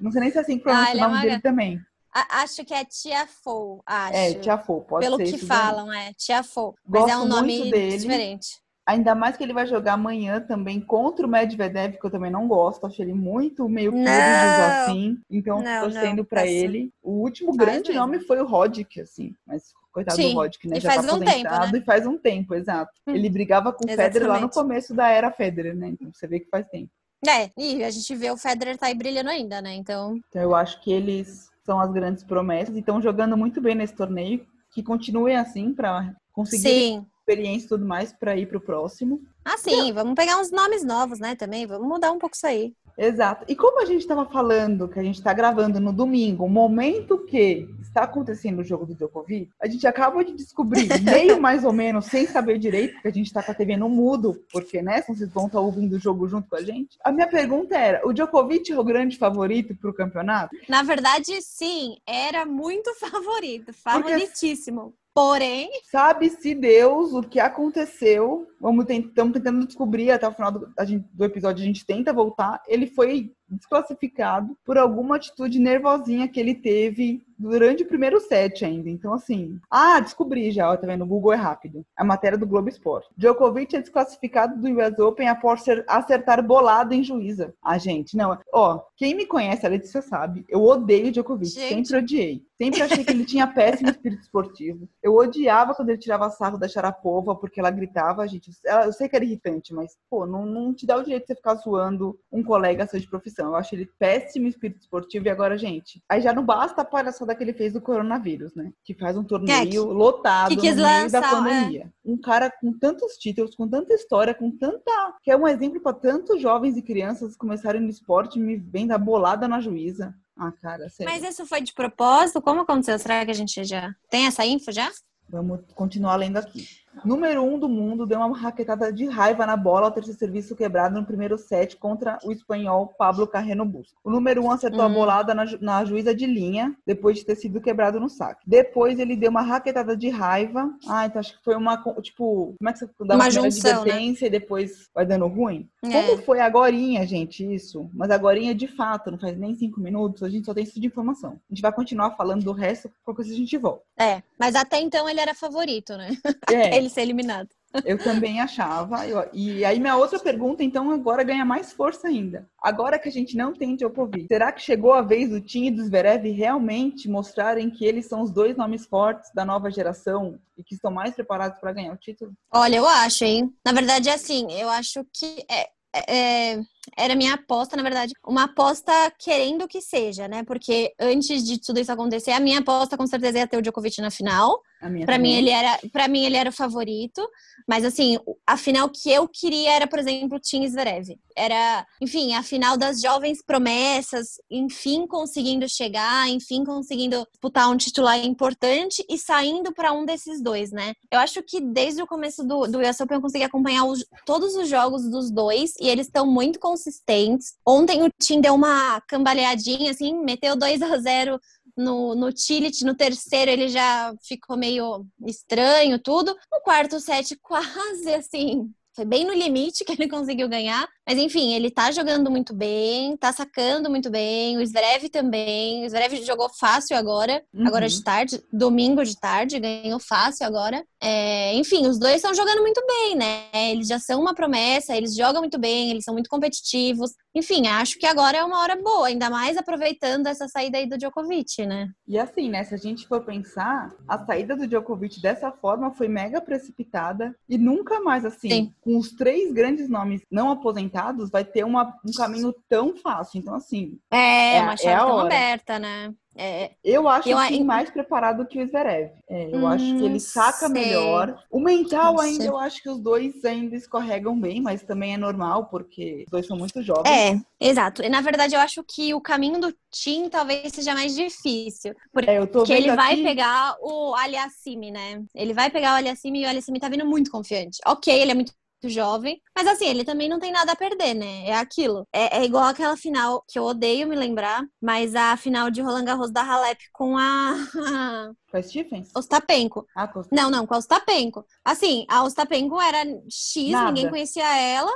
Speaker 2: Não sei nem se é assim que pronuncia
Speaker 3: Ah,
Speaker 2: o
Speaker 3: é
Speaker 2: nome
Speaker 3: uma
Speaker 2: dele também.
Speaker 3: A- acho que é Tia Fou, acho.
Speaker 2: É, Tiafo, pode
Speaker 3: Pelo
Speaker 2: ser.
Speaker 3: que
Speaker 2: isso daí.
Speaker 3: falam, é Tia Fou. Mas é um nome
Speaker 2: dele.
Speaker 3: diferente.
Speaker 2: Ainda mais que ele vai jogar amanhã também contra o Medvedev, que eu também não gosto. Acho ele muito meio público assim. Então,
Speaker 3: Não,
Speaker 2: torcendo
Speaker 3: péssimo.
Speaker 2: ele. O último
Speaker 3: Faz
Speaker 2: grande
Speaker 3: mesmo.
Speaker 2: nome foi o Roddick, assim. Mas coitado
Speaker 3: Sim,
Speaker 2: do Roddick, né?
Speaker 3: e
Speaker 2: Já
Speaker 3: faz
Speaker 2: tá
Speaker 3: um tempo, né?
Speaker 2: e faz um tempo, exato.
Speaker 3: Hum.
Speaker 2: Ele brigava com o Federer lá no começo da era Federer, né? Então você vê que faz tempo.
Speaker 3: É, e a gente vê o Federer tá aí brilhando ainda, né? Então,
Speaker 2: Então eu acho que eles são as grandes promessas e estão jogando muito bem nesse torneio. Que continuem assim para conseguir
Speaker 3: sim.
Speaker 2: Experiência e tudo mais para ir pro próximo.
Speaker 3: Ah, sim, vamos pegar uns nomes novos, né, também. Vamos mudar um pouco isso aí.
Speaker 2: Exato. E como a gente estava falando, que a gente está gravando no domingo, o momento que está acontecendo o jogo do Djokovic, a gente acaba de descobrir, meio mais ou menos, sem saber direito, porque a gente está com a TV no mudo, porque, né, vocês vão estar ouvindo o jogo junto com a gente. A minha pergunta era, o Djokovic é o grande favorito para o campeonato?
Speaker 3: Na verdade, sim, era muito favorito, favoritíssimo. Porém,
Speaker 2: Sabe-se Deus o que aconteceu. Vamos estamos tentando descobrir até o final do, gente- do episódio. A gente tenta voltar. Ele foi desclassificado por alguma atitude nervosinha que ele teve durante o primeiro set ainda. Então, assim. Ah, descobri já. Ó, tá vendo? O Google é rápido. A matéria do Globo Esporte. Djokovic é desclassificado do US Open após acertar bolada em juíza. Ah, gente, não. Ó, quem me conhece, a Letícia sabe. Eu odeio o Djokovic.
Speaker 3: Gente.
Speaker 2: Sempre odiei. Sempre achei que ele tinha péssimo espírito esportivo. Eu odiava quando ele tirava sarro da Sharapova porque ela gritava, gente. Eu sei que era irritante, mas, pô, não, não te dá o direito de você ficar zoando um colega seu de profissão. Eu acho ele péssimo espírito esportivo. E agora, gente, aí já não basta a palhaçada que ele fez do coronavírus, né? Que faz um torneio lotado
Speaker 3: que quis
Speaker 2: no meio da
Speaker 3: lançar, é.
Speaker 2: pandemia. Um cara com tantos títulos, com tanta história, com tanta. que é um exemplo para tantos jovens e crianças começarem no esporte me vem da bolada na juíza. Ah, cara, sério.
Speaker 3: mas isso foi de propósito? Como aconteceu? Será que a gente já tem essa info já?
Speaker 2: Vamos continuar lendo aqui. Número um do mundo deu uma raquetada de raiva na bola ao ter seu serviço quebrado no primeiro set contra o espanhol Pablo Carreno Busco. O número um acertou a
Speaker 3: Hum.
Speaker 2: bolada na, ju- na juíza de linha depois de ter sido quebrado no saque. Depois ele deu uma raquetada de raiva. Ah, então acho que foi uma, tipo, como é que você dá
Speaker 3: Uma
Speaker 2: uma,
Speaker 3: junção, né?
Speaker 2: advertência e depois vai dando ruim?
Speaker 3: É.
Speaker 2: Como foi agorinha, gente, isso? Mas agorinha de fato, não faz nem cinco minutos, a gente só tem isso de informação. A gente vai continuar falando do resto, qualquer coisa a gente volta.
Speaker 3: É, mas até então ele era favorito, né?
Speaker 2: É.
Speaker 3: Ele ser eliminado.
Speaker 2: Eu também achava. Eu- e aí minha outra pergunta, então, agora ganha mais força ainda. Agora que a gente não tem Djokovic, será que chegou a vez do Tim e do Zverev realmente mostrarem que eles são os dois nomes fortes da nova geração e que estão mais preparados para ganhar o título?
Speaker 3: Olha, eu acho, hein? Na verdade, é assim, eu acho que é, é- era minha aposta, na verdade, uma aposta querendo que seja, né? Porque antes de tudo isso acontecer, a minha aposta com certeza ia ter o Djokovic na final.
Speaker 2: A minha
Speaker 3: Pra mim ele era, para mim ele era o favorito, mas assim, a final que eu queria era, por exemplo, o Tim Zverev. Era, enfim, a final das jovens promessas, enfim conseguindo chegar, enfim conseguindo disputar um titular importante e saindo para um desses dois, né? Eu acho que desde o começo do, do US Open eu consegui acompanhar os- todos os jogos dos dois e eles estão muito consistentes. Ontem o Tim deu uma cambaleadinha, assim, meteu 2 a 0 no, no Tillit, no terceiro ele já ficou meio estranho, tudo. No quarto set, quase assim, foi bem no limite que ele conseguiu ganhar. Mas enfim, ele tá jogando muito bem, tá sacando muito bem. O Zverev também. O Zverev jogou fácil agora,
Speaker 2: Uhum.
Speaker 3: agora de tarde, domingo de tarde, ganhou fácil agora. É, enfim, os dois estão jogando muito bem, né? Eles já são uma promessa, eles jogam muito bem, eles são muito competitivos. Enfim, acho que agora é uma hora boa, ainda mais aproveitando essa saída aí do Djokovic, né?
Speaker 2: E assim, né? Se a gente for pensar, a saída do Djokovic dessa forma foi mega precipitada e nunca mais, assim,
Speaker 3: Sim.
Speaker 2: com os três grandes nomes não aposentados, vai ter uma, um caminho tão fácil. Então, assim,
Speaker 3: É,
Speaker 2: É-
Speaker 3: uma
Speaker 2: é
Speaker 3: chave
Speaker 2: a
Speaker 3: tão aberta, né? É,
Speaker 2: Eu acho
Speaker 3: Eu
Speaker 2: o
Speaker 3: a-
Speaker 2: Tim mais preparado que o Zverev. É, eu
Speaker 3: Hum,
Speaker 2: acho que ele saca
Speaker 3: sei.
Speaker 2: melhor. O mental
Speaker 3: Não
Speaker 2: ainda,
Speaker 3: sei.
Speaker 2: eu acho que os dois ainda escorregam bem, mas também é normal, porque os dois são muito jovens.
Speaker 3: é, exato. E na verdade eu acho que o caminho do Tim talvez seja mais difícil. Porque
Speaker 2: É, eu tô
Speaker 3: Porque
Speaker 2: vendo
Speaker 3: ele vai
Speaker 2: aqui-
Speaker 3: pegar o Aliassime, né? Ele vai pegar o Aliassime e o Aliassime tá vindo muito confiante. Ok, ele é muito jovem. Mas assim, ele também não tem nada a perder, né? É aquilo. É, é igual aquela final que eu odeio me lembrar, mas a final de Roland Garros da Halep com a.
Speaker 2: Com a Stephens?
Speaker 3: Ostapenko.
Speaker 2: Ah, com...
Speaker 3: Não, não, com a Ostapenko. Assim, a Ostapenko era X,
Speaker 2: Nada.
Speaker 3: ninguém conhecia ela.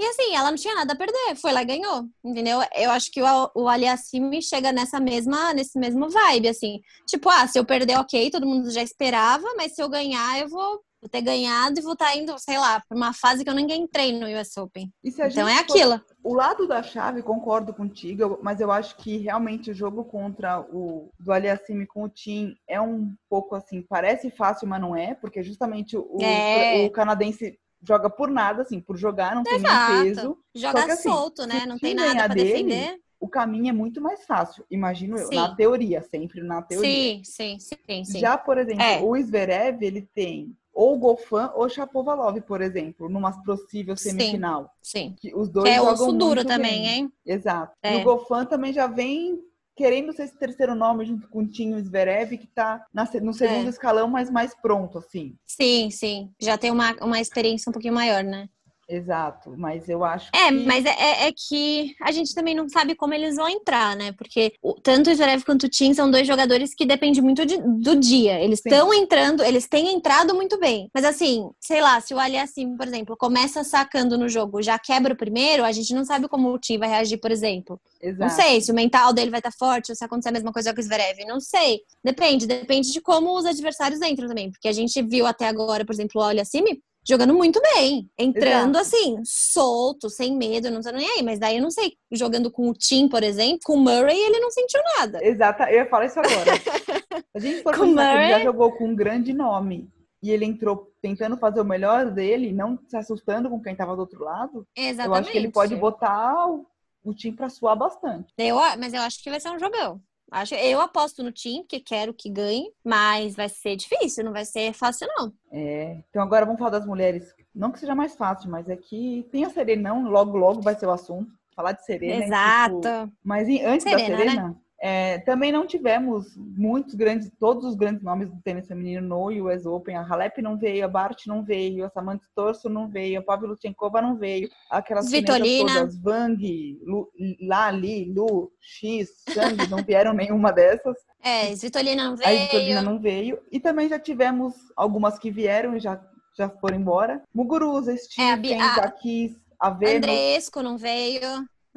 Speaker 3: E assim, ela não tinha nada a perder, foi lá e ganhou, entendeu? Eu acho que o, o Aliassime chega nessa mesma, nesse mesmo vibe, assim. Tipo, ah, se eu perder, ok, todo mundo já esperava, mas se eu ganhar, eu vou, vou ter ganhado e vou estar indo, sei lá, pra uma fase que eu nem entrei no US Open. Então é
Speaker 2: for-
Speaker 3: aquilo.
Speaker 2: O lado da chave, concordo contigo, eu- mas eu acho que realmente o jogo contra o do Aliassime com o Tim é um pouco assim, parece fácil, mas não é, porque justamente o,
Speaker 3: É.
Speaker 2: o canadense joga por nada, assim, por jogar, não tem
Speaker 3: Exato.
Speaker 2: nem peso.
Speaker 3: Joga
Speaker 2: que, assim,
Speaker 3: solto, né? Não tem nada
Speaker 2: dele,
Speaker 3: defender.
Speaker 2: O caminho é muito mais fácil, imagino eu,
Speaker 3: Sim.
Speaker 2: na teoria, sempre na teoria.
Speaker 3: Sim, sim, sim, sim.
Speaker 2: Já, por exemplo,
Speaker 3: É.
Speaker 2: o Zverev, ele tem ou Gofan ou Shapovalov, por exemplo, numa possível
Speaker 3: Sim.
Speaker 2: semifinal.
Speaker 3: Sim.
Speaker 2: Que os dois
Speaker 3: Que é osso duro também,
Speaker 2: bem.
Speaker 3: hein?
Speaker 2: Exato.
Speaker 3: É.
Speaker 2: E o Gofan também já vem querendo ser esse terceiro nome junto com o Tinho Zverev, que tá no segundo
Speaker 3: É.
Speaker 2: escalão, mas mais pronto, assim.
Speaker 3: Sim, sim. Já tem uma, uma experiência um pouquinho maior, né?
Speaker 2: Exato. Mas eu acho
Speaker 3: É,
Speaker 2: que...
Speaker 3: mas é, é- é que a gente também não sabe como eles vão entrar, né? Porque o- tanto o Zverev quanto o Tim são dois jogadores que dependem muito de- do dia. Eles estão entrando, eles têm entrado muito bem. Mas assim, sei lá, se o Aliassim, por exemplo, começa sacando no jogo, já quebra o primeiro, a gente não sabe como o Tim vai reagir, por exemplo.
Speaker 2: Exato.
Speaker 3: Não sei se o mental dele vai estar forte ou se acontecer a mesma coisa com o Zverev. Não sei. Depende. Depende de como os adversários entram também. Porque a gente viu até agora, por exemplo, o Aliassime jogando muito bem. Entrando
Speaker 2: Exato.
Speaker 3: assim, solto, sem medo, não tô nem aí. Mas daí eu não sei. Jogando com o Tim, por exemplo, com o Murray, ele não sentiu nada.
Speaker 2: Exato. Eu ia falar isso agora. A gente for pensar que ele já
Speaker 3: Murray.
Speaker 2: jogou com um grande nome e ele entrou tentando fazer o melhor dele, não se assustando com quem tava do outro lado,
Speaker 3: Exatamente.
Speaker 2: eu acho que ele pode botar o, o time pra suar bastante.
Speaker 3: Eu, mas eu acho que vai ser um jogão. Acho, eu aposto no Tim, porque quero que ganhe, mas vai ser difícil, não vai ser fácil, não.
Speaker 2: É, então agora vamos falar das mulheres. Não que seja mais fácil, mas é que tem a Serenão, logo, logo vai ser o assunto. Falar de Serena. é
Speaker 3: Exato.
Speaker 2: tipo- Mas antes
Speaker 3: Serena,
Speaker 2: da Serena, é, também não tivemos muitos grandes, todos os grandes nomes do tênis feminino no US Open. A Halep não veio, a Bart não veio, a Samantha Torso não veio, a Pavlyuchenkova não veio. Aquelas
Speaker 3: Svitolina.
Speaker 2: todas, Vang, Lu, Lali, Lu, X, Sang, não vieram nenhuma dessas.
Speaker 3: É, Svitolina não
Speaker 2: A
Speaker 3: veio.
Speaker 2: Vitorina não veio. E também já tivemos algumas que vieram e já, já foram embora. Muguruza,
Speaker 3: É, a Bi- a-
Speaker 2: a Kiss, a Venus.
Speaker 3: Andresco não veio.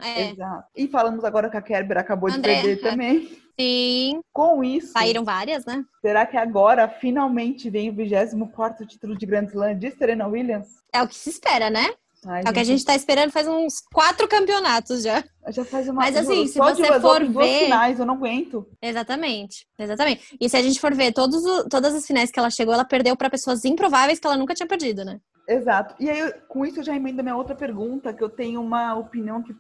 Speaker 3: É,
Speaker 2: Exato. E falamos agora que a Kerber acabou de
Speaker 3: André,
Speaker 2: perder
Speaker 3: é.
Speaker 2: também.
Speaker 3: sim.
Speaker 2: Com isso,
Speaker 3: Saíram várias, né?
Speaker 2: será que agora finalmente vem o 24 título de Grand Slam de Serena Williams?
Speaker 3: É o que se espera, né?
Speaker 2: Ai,
Speaker 3: É o que a gente tá esperando faz uns quatro campeonatos já.
Speaker 2: já faz uma
Speaker 3: Mas, assim, se
Speaker 2: de
Speaker 3: você for
Speaker 2: duas
Speaker 3: ver-
Speaker 2: finais, eu não aguento.
Speaker 3: Exatamente. Exatamente. E se a gente for ver todos todas as finais que ela chegou, ela perdeu pra pessoas improváveis que ela nunca tinha perdido, né?
Speaker 2: Exato. E aí, com isso, eu já emendo a minha outra pergunta, que eu tenho uma opinião que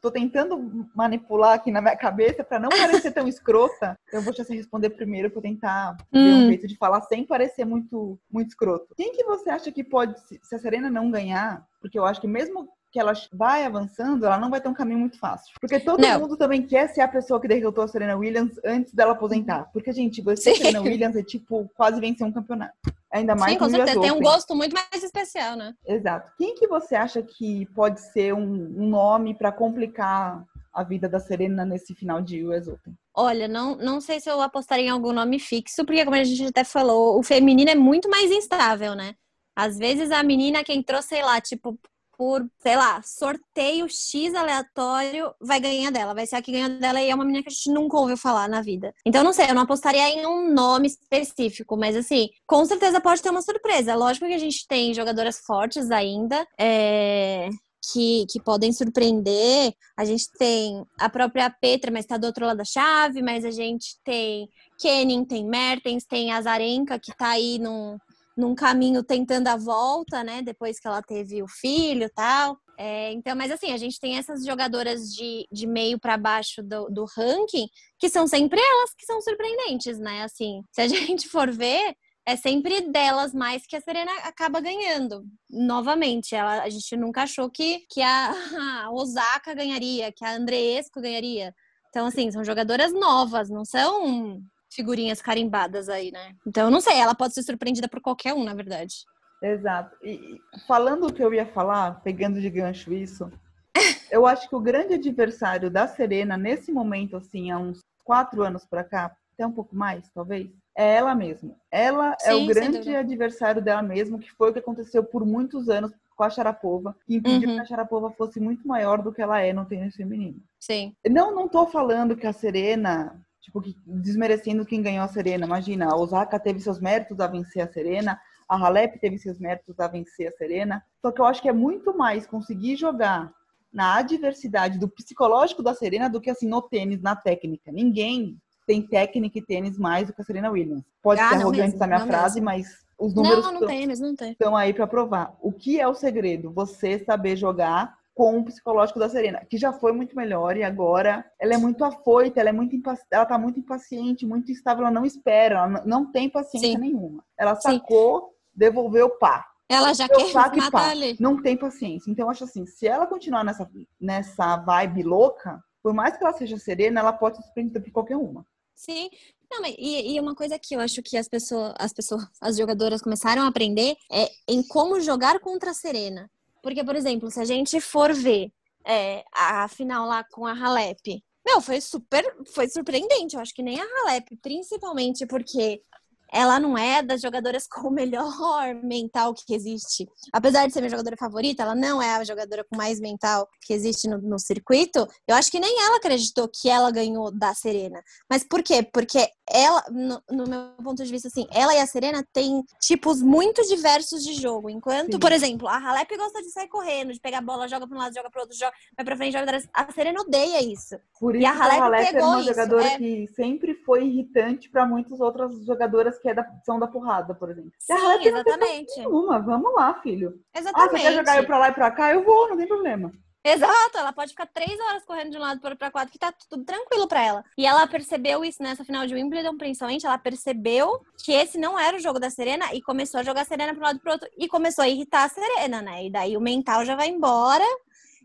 Speaker 2: tô tentando manipular aqui na minha cabeça para não parecer tão escrota. Eu vou já se responder primeiro para tentar ver um
Speaker 3: Hum.
Speaker 2: jeito de falar sem parecer muito, muito escroto. Quem que você acha que pode, se a Serena não ganhar, porque eu acho que mesmo que ela vai avançando, ela não vai ter um caminho muito fácil. Porque todo
Speaker 3: Não.
Speaker 2: mundo também quer ser a pessoa que derrotou a Serena Williams antes dela aposentar. Porque, gente, você
Speaker 3: Sim.
Speaker 2: Serena Williams é tipo quase vencer um campeonato. Ainda mais
Speaker 3: Sim, com certeza. Tem um gosto muito mais especial, né?
Speaker 2: Exato. Quem que você acha que pode ser um, um nome para complicar a vida da Serena nesse final de US Open?
Speaker 3: Olha, não, não sei se eu apostaria em algum nome fixo, porque como a gente até falou, o feminino é muito mais instável, né? Às vezes a menina que entrou, sei lá, tipo, por, sei lá, sorteio X aleatório, vai ganhar dela. Vai ser a que ganha dela e é uma menina que a gente nunca ouviu falar na vida. Então, não sei, eu não apostaria em um nome específico, mas assim, com certeza pode ter uma surpresa. Lógico que a gente tem jogadoras fortes ainda, é, que, que podem surpreender. A gente tem a própria Petra, mas está do outro lado da chave, mas a gente tem Kenin, tem Mertens, tem a Zarenka, que está aí num, num caminho tentando a volta, né? Depois que ela teve o filho tal. É, então, mas assim, a gente tem essas jogadoras de, de meio para baixo do, do ranking, que são sempre elas que são surpreendentes, né? Assim, se a gente for ver, é sempre delas mais que a Serena acaba ganhando. Novamente, ela, a gente nunca achou que, que a, a Osaka ganharia, que a Andreesco ganharia. Então, assim, são jogadoras novas, não são figurinhas carimbadas aí, né? Então, eu não sei, ela pode ser surpreendida por qualquer um, na verdade.
Speaker 2: Exato. E falando o que eu ia falar, pegando de gancho isso, eu acho que o grande adversário da Serena, nesse momento, assim, há uns quatro anos para cá, até um pouco mais, talvez, é ela mesma. Ela Sim, é o grande adversário dela mesma, que foi o que aconteceu por muitos anos com a Sharapova, que impediu uhum. que a Sharapova fosse muito maior do que ela é no tênis feminino.
Speaker 3: Sim.
Speaker 2: Não, não tô falando que a Serena, tipo, desmerecendo quem ganhou a Serena. Imagina, a Osaka teve seus méritos a vencer a Serena, a Halep teve seus méritos a vencer a Serena. Só que eu acho que é muito mais conseguir jogar na adversidade do psicológico da Serena do que assim no tênis, na técnica. Ninguém tem técnica e tênis mais do que a Serena Williams. Pode ah, ser arrogante essa minha frase, mesmo. mas os números
Speaker 3: não, não não tem.
Speaker 2: estão aí para provar. O que é o segredo? Você saber jogar com o psicológico da Serena, que já foi muito melhor e agora ela é muito afoita, ela é muito ela tá muito impaciente, muito instável, ela não espera, ela não tem paciência Sim. nenhuma. Ela sacou, Sim. devolveu pá.
Speaker 3: Ela já quer matar pá. ali.
Speaker 2: Não tem paciência. Então eu acho assim, se ela continuar nessa nessa vibe louca, por mais que ela seja serena, ela pode se surpreender por qualquer uma.
Speaker 3: Sim. Não, mas, e, e, uma coisa que eu acho que as pessoas, as pessoas, as jogadoras começaram a aprender é em como jogar contra a Serena. Porque, por exemplo, se a gente for ver é, a final lá com a Halep, meu, foi super, foi surpreendente. Eu acho que nem a Halep, principalmente porque ela não é das jogadoras com o melhor mental que existe. Apesar de ser minha jogadora favorita, ela não é a jogadora com mais mental que existe no, no circuito. Eu acho que nem ela acreditou que ela ganhou da Serena. Mas por quê? Porque ela, no, no, meu ponto de vista, assim, ela e a Serena têm tipos muito diversos de jogo. Enquanto, Sim. por exemplo, a Halep gosta de sair correndo, de pegar a bola, joga para um lado, joga para outro, joga, vai para frente, joga A Serena odeia isso.
Speaker 2: Por isso e a Halep, a Halep pegou uma isso, jogadora é... que sempre foi irritante para muitas outras jogadoras que é da, são da porrada, por exemplo.
Speaker 3: Sim, a Halep exatamente.
Speaker 2: Não nenhuma. Vamos lá, filho.
Speaker 3: Exatamente.
Speaker 2: Ah, você quer jogar eu para lá e para cá? Eu vou, não tem problema.
Speaker 3: Exato, ela pode ficar três horas correndo de um lado para quatro, que tá tudo tranquilo para ela. E ela percebeu isso nessa final de Wimbledon, principalmente. Ela percebeu que esse não era o jogo da Serena e começou a jogar a Serena pro lado pro outro e começou a irritar a Serena, né? E daí o mental já vai embora.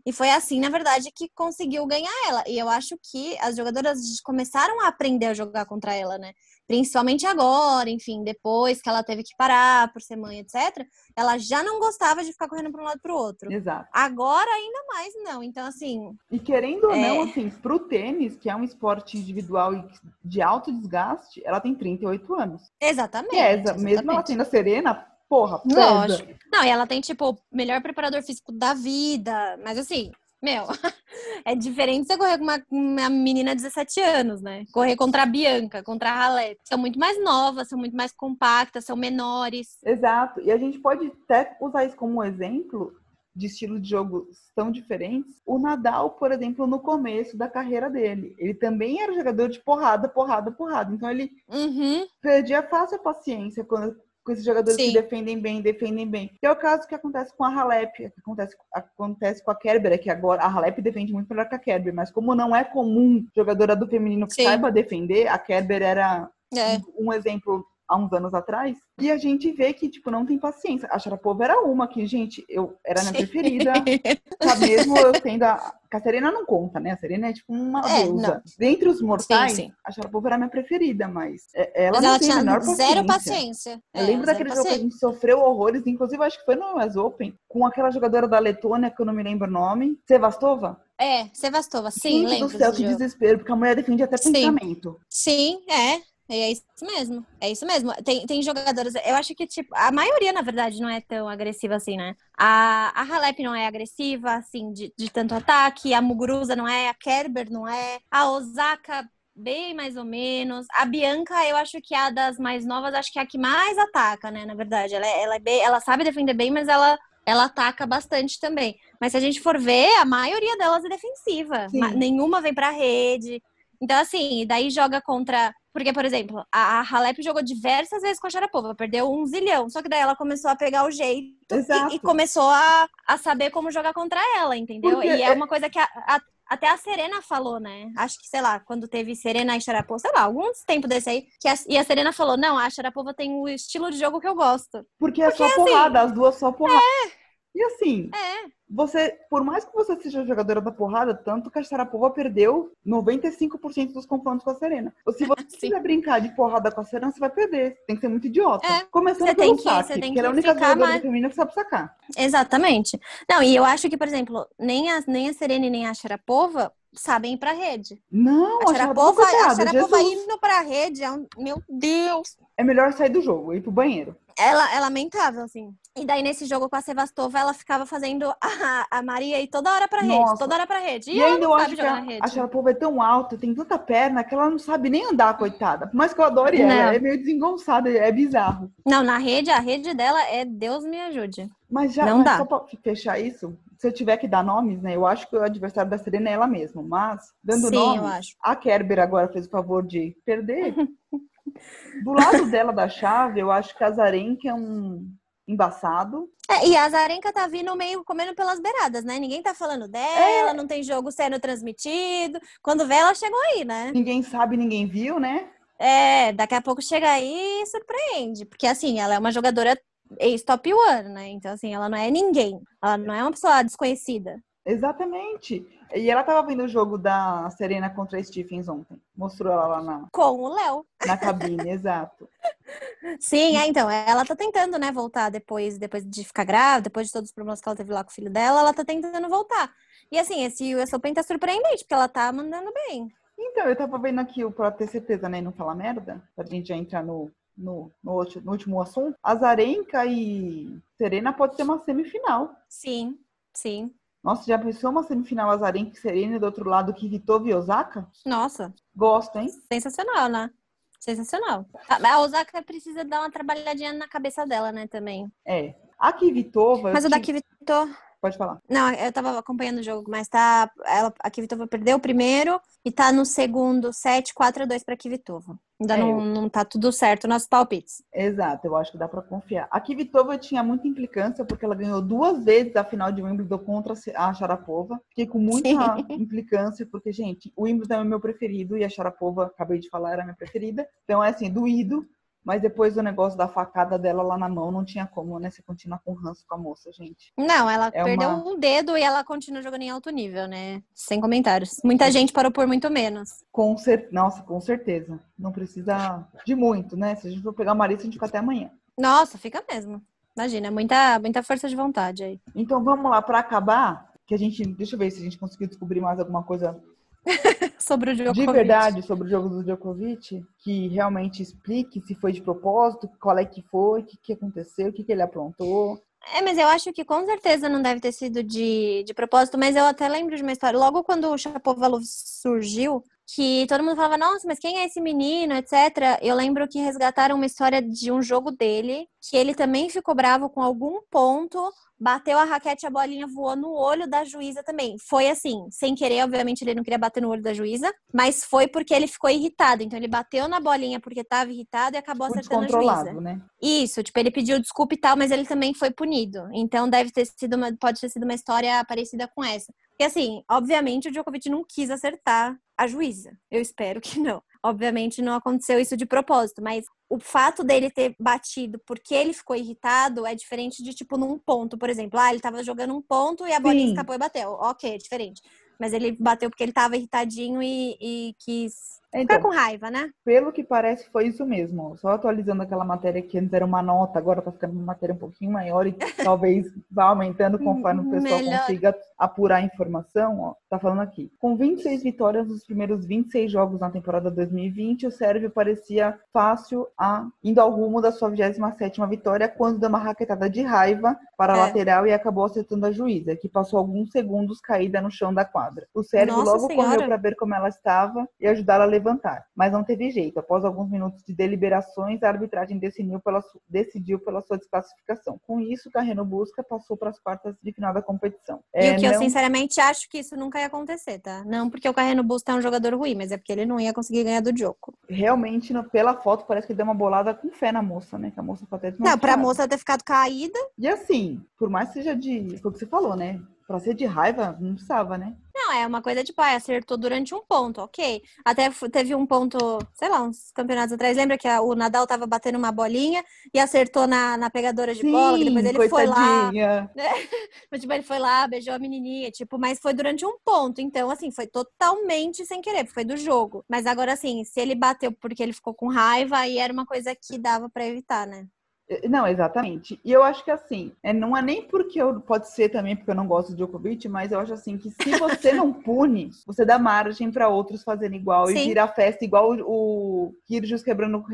Speaker 3: E foi assim, na verdade, que conseguiu ganhar ela. E eu acho que as jogadoras começaram a aprender a jogar contra ela, né? Principalmente agora, enfim, depois que ela teve que parar por ser mãe, etc., ela já não gostava de ficar correndo para um lado para o outro.
Speaker 2: Exato.
Speaker 3: Agora ainda mais não. Então assim.
Speaker 2: E querendo ou é... não, assim, pro tênis, que é um esporte individual e de alto desgaste, ela tem 38 anos.
Speaker 3: Exatamente.
Speaker 2: Pesa, exatamente. mesmo ela sendo a Serena, porra, pesa.
Speaker 3: Lógico. Não, e ela tem, tipo, melhor preparador físico da vida. Mas assim, meu, é diferente você correr com uma, uma menina de 17 anos, né? Correr contra a Bianca, contra a Halep. São muito mais novas, são muito mais compactas, são menores.
Speaker 2: Exato. E a gente pode até usar isso como um exemplo de estilo de jogo tão diferentes. O Nadal, por exemplo, no começo da carreira dele, ele também era jogador de porrada, porrada, porrada. Então ele
Speaker 3: uhum.
Speaker 2: perdia fácil a paciência quando com esses jogadores Sim. que defendem bem, defendem bem. Que é o caso que acontece com a Halep, que acontece, acontece com a Kerber, que agora a Halep defende muito melhor que a Kerber, mas como não é comum jogadora do feminino que Sim. saiba defender, a Kerber era é. um exemplo há uns anos atrás, e a gente vê que, tipo, não tem paciência. A Sharapova era uma que, gente, eu era minha preferida. tá mesmo eu tendo a... a Serena não conta, né? A Serena é, tipo, uma é, deusa. Não. Dentre os mortais, sim, sim. a Sharapova era minha preferida, mas é, ela mas não ela tem tinha menor paciência.
Speaker 3: zero paciência.
Speaker 2: Eu é, lembro daquele jogo que a gente sofreu horrores, inclusive acho que foi no US Open, com aquela jogadora da Letônia, que eu não me lembro o nome, Sevastova.
Speaker 3: É, Sevastova, sim, Gente lembro.
Speaker 2: do céu, que jogo. desespero, porque a mulher defende até sim. pensamento.
Speaker 3: Sim, é. É isso mesmo. É isso mesmo. Tem, tem jogadoras. Eu acho que, tipo, a maioria, na verdade, não é tão agressiva assim, né? A, a Halep não é agressiva, assim, de, de tanto ataque. A Muguruza não é. A Kerber não é. A Osaka, bem mais ou menos. A Bianca, eu acho que é a das mais novas, acho que é a que mais ataca, né? Na verdade. Ela, é, ela, é bem, ela sabe defender bem, mas ela ela ataca bastante também. Mas se a gente for ver, a maioria delas é defensiva. Nenhuma vem pra rede. Então, assim, daí joga contra porque, por exemplo, a Halep jogou diversas vezes com a Sharapova, perdeu um zilhão. Só que daí ela começou a pegar o jeito e, e, começou a, a saber como jogar contra ela, entendeu? Porque e é, é uma coisa que a, a, até a Serena falou, né? Acho que, sei lá, quando teve Serena e Sharapova, sei lá, alguns tempos desse aí, que a, e a Serena falou: não, a Sharapova tem o estilo de jogo que eu gosto.
Speaker 2: Porque é Porque, só assim, porrada, as duas só porrada.
Speaker 3: É.
Speaker 2: E assim,
Speaker 3: É.
Speaker 2: você, por mais que você seja jogadora da porrada, tanto que a Sharapova perdeu 95% dos confrontos com a Serena. Se você quiser brincar de porrada com a Serena, você vai perder. Tem que ser muito idiota.
Speaker 3: É,
Speaker 2: Começando
Speaker 3: você
Speaker 2: pelo
Speaker 3: que-
Speaker 2: saque,
Speaker 3: que
Speaker 2: ela é a única jogadora
Speaker 3: mais-
Speaker 2: feminina que sabe sacar.
Speaker 3: Exatamente. Não, e eu acho que, por exemplo, nem a, nem a Serena e nem a Sharapova sabem ir pra rede.
Speaker 2: Não,
Speaker 3: A
Speaker 2: Sharapova,
Speaker 3: a Sharapova
Speaker 2: Jesus.
Speaker 3: indo pra rede é um... Meu Deus!
Speaker 2: É melhor sair do jogo, ir pro banheiro.
Speaker 3: Ela é lamentável, assim. E daí, nesse jogo com a Sevastova, ela ficava fazendo a, a Maria ir toda hora pra rede,
Speaker 2: Nossa.
Speaker 3: toda hora pra rede. E,
Speaker 2: E,
Speaker 3: ela
Speaker 2: ainda eu acho que
Speaker 3: jogar
Speaker 2: a. Sharapova é tão alta, tem tanta perna, que ela não sabe nem andar, coitada. Por mais que eu adore ela,
Speaker 3: Não.
Speaker 2: é meio desengonçada, é bizarro.
Speaker 3: Não, na rede, a rede dela é Deus me ajude.
Speaker 2: Mas já,
Speaker 3: Não
Speaker 2: mas
Speaker 3: dá.
Speaker 2: só pra fechar isso, se eu tiver que dar nomes, né? Eu acho que o adversário da Serena é ela mesma, mas dando
Speaker 3: Sim,
Speaker 2: nomes,
Speaker 3: eu acho.
Speaker 2: a Kerber agora fez o favor de perder. Do lado dela da chave, eu acho que a Zarenka é um embaçado.
Speaker 3: É, e a Zarenka tá vindo meio comendo pelas beiradas, né? Ninguém tá falando dela, não tem jogo sendo transmitido. Quando vê, ela chegou aí, né?
Speaker 2: Ninguém sabe, ninguém viu, né?
Speaker 3: É, daqui a pouco chega aí e surpreende. Porque, assim, ela é uma jogadora ex-top one, né? Então, assim, ela não é ninguém. Ela não é uma pessoa desconhecida.
Speaker 2: Exatamente. E ela tava vendo o jogo da Serena contra a Stephens ontem. Mostrou ela lá na,
Speaker 3: Com o Léo.
Speaker 2: na cabine, exato.
Speaker 3: Sim, é, então, ela tá tentando, né, voltar depois, depois de ficar grávida, depois de todos os problemas que ela teve lá com o filho dela, ela tá tentando voltar. E assim, esse US Open tá surpreendente, porque ela tá mandando bem.
Speaker 2: Então, eu tava vendo aqui, pra ter certeza, né, e não falar merda, pra gente já entrar no, no, no, no último assunto, a Zarenka e Serena pode ter uma semifinal.
Speaker 3: Sim, sim.
Speaker 2: Nossa, já pensou uma semifinal Azarenka e Serena e do outro lado Kvitova e Osaka?
Speaker 3: Nossa,
Speaker 2: Gosto, hein?
Speaker 3: sensacional, né? Sensacional. A a Osaka precisa dar uma trabalhadinha na cabeça dela, né, também.
Speaker 2: É. A Kvitova... eu
Speaker 3: Mas o da
Speaker 2: tive-
Speaker 3: Kvitova...
Speaker 2: Pode falar.
Speaker 3: Não, eu tava acompanhando o jogo, mas tá. Ela, a Kvitova perdeu o primeiro e tá no segundo set 4 a 2 pra Kvitova. Ainda
Speaker 2: É,
Speaker 3: não,
Speaker 2: eu-
Speaker 3: não tá tudo certo nos palpites.
Speaker 2: Exato, eu acho que dá pra confiar. A Kvitova tinha muita implicância porque ela ganhou duas vezes a final de Wimbledon contra a Sharapova. Fiquei com muita
Speaker 3: Sim.
Speaker 2: implicância porque, gente, o Wimbledon é o meu preferido e a Sharapova, acabei de falar, era a minha preferida. Então é assim, doído. Mas depois do negócio da facada dela lá na mão, não tinha como, né? Você continuar com ranço com a moça, gente.
Speaker 3: Não, ela
Speaker 2: É
Speaker 3: perdeu
Speaker 2: uma-
Speaker 3: um dedo e ela continua jogando em alto nível, né? Sem comentários. Muita gente parou por muito menos.
Speaker 2: Com cer... Nossa, com certeza. Não precisa de muito, né? Se a gente for pegar a Marisa, a gente fica até amanhã.
Speaker 3: Nossa, fica mesmo. Imagina, muita, muita força de vontade aí.
Speaker 2: Então vamos lá, para acabar, que a gente. Deixa eu ver se a gente conseguiu descobrir mais alguma coisa
Speaker 3: Sobre o Djokovic.
Speaker 2: de verdade sobre o jogo do Djokovic, que realmente explique se foi de propósito, qual é que foi, o que, que aconteceu, o que, que ele aprontou.
Speaker 3: É, mas eu acho que com certeza não deve ter sido de, de propósito, mas eu até lembro de uma história. Logo quando o Chapovalov surgiu, que todo mundo falava, nossa, mas quem é esse menino, etc. Eu lembro que resgataram uma história de um jogo dele, que ele também ficou bravo com algum ponto, bateu a raquete, a bolinha voou no olho da juíza também. Foi assim, sem querer, obviamente ele não queria bater no olho da juíza, mas foi porque ele ficou irritado. Então ele bateu na bolinha porque estava irritado e acabou
Speaker 2: Foi
Speaker 3: acertando a juíza.
Speaker 2: né?
Speaker 3: Isso, tipo, ele pediu desculpa e tal, mas ele também foi punido. Então deve ter sido uma, pode ter sido uma história parecida com essa. Porque assim, obviamente o Djokovic não quis acertar a juíza. Eu espero que não. Obviamente não aconteceu isso de propósito, mas o fato dele ter batido porque ele ficou irritado é diferente de tipo num ponto, por exemplo, ah, ele tava jogando um ponto e a bolinha
Speaker 2: Sim.
Speaker 3: escapou e bateu. OK, é diferente. Mas ele bateu porque ele tava irritadinho e, e quis ficar
Speaker 2: Então,
Speaker 3: com raiva, né?
Speaker 2: pelo que parece, foi isso mesmo. Só atualizando aquela matéria que antes era uma nota, agora tá ficando uma matéria um pouquinho maior e talvez vá aumentando conforme o pessoal
Speaker 3: Melhor.
Speaker 2: consiga apurar a informação. Ó, tá falando aqui. Com 26 vitórias nos primeiros 26 jogos na temporada 2020, o Sérvio parecia fácil a indo ao rumo da sua 27ª vitória quando deu uma raquetada de raiva para a
Speaker 3: É.
Speaker 2: lateral e acabou acertando a juíza, que passou alguns segundos caída no chão da quadra. O Sérvio
Speaker 3: Nossa
Speaker 2: logo
Speaker 3: Senhora.
Speaker 2: correu para ver como ela estava e ajudá-la a levantar, mas não teve jeito. Após alguns minutos de deliberações, a arbitragem decidiu pela, decidiu pela sua desclassificação. Com isso, Carreno Busca passou para as quartas de final da competição.
Speaker 3: E
Speaker 2: É,
Speaker 3: o que eu
Speaker 2: não-
Speaker 3: sinceramente acho que isso nunca ia acontecer, tá? Não porque o Carreno Busta é um jogador ruim, mas é porque ele não ia conseguir ganhar do Djoko.
Speaker 2: realmente, no- pela foto, parece que deu uma bolada com fé na moça, né? Que a moça foi até
Speaker 3: Não, pra
Speaker 2: desnorteada.
Speaker 3: moça ter ficado caída.
Speaker 2: E assim, por mais que seja de. Foi o que você falou, né? Pra ser de raiva, não precisava, né?
Speaker 3: É uma coisa tipo, ah, acertou durante um ponto, ok. Até teve um ponto, sei lá, uns campeonatos atrás, lembra que a, o Nadal tava batendo uma bolinha e acertou na, na pegadora de
Speaker 2: Sim,
Speaker 3: bola, que depois ele foi lá.
Speaker 2: coitadinha.
Speaker 3: Mas, tipo, ele foi lá, beijou a menininha, tipo, mas foi durante um ponto. Então, assim, foi totalmente sem querer, foi do jogo. Mas agora, assim, se ele bateu porque ele ficou com raiva, aí era uma coisa que dava pra evitar, né?
Speaker 2: Não, exatamente. E eu acho que assim, é, não é nem porque eu pode ser também porque eu não gosto de Djokovic, mas eu acho assim que se você não pune, você dá margem para outros fazerem igual
Speaker 3: Sim.
Speaker 2: e vira festa igual o, o Kyrgios quebrando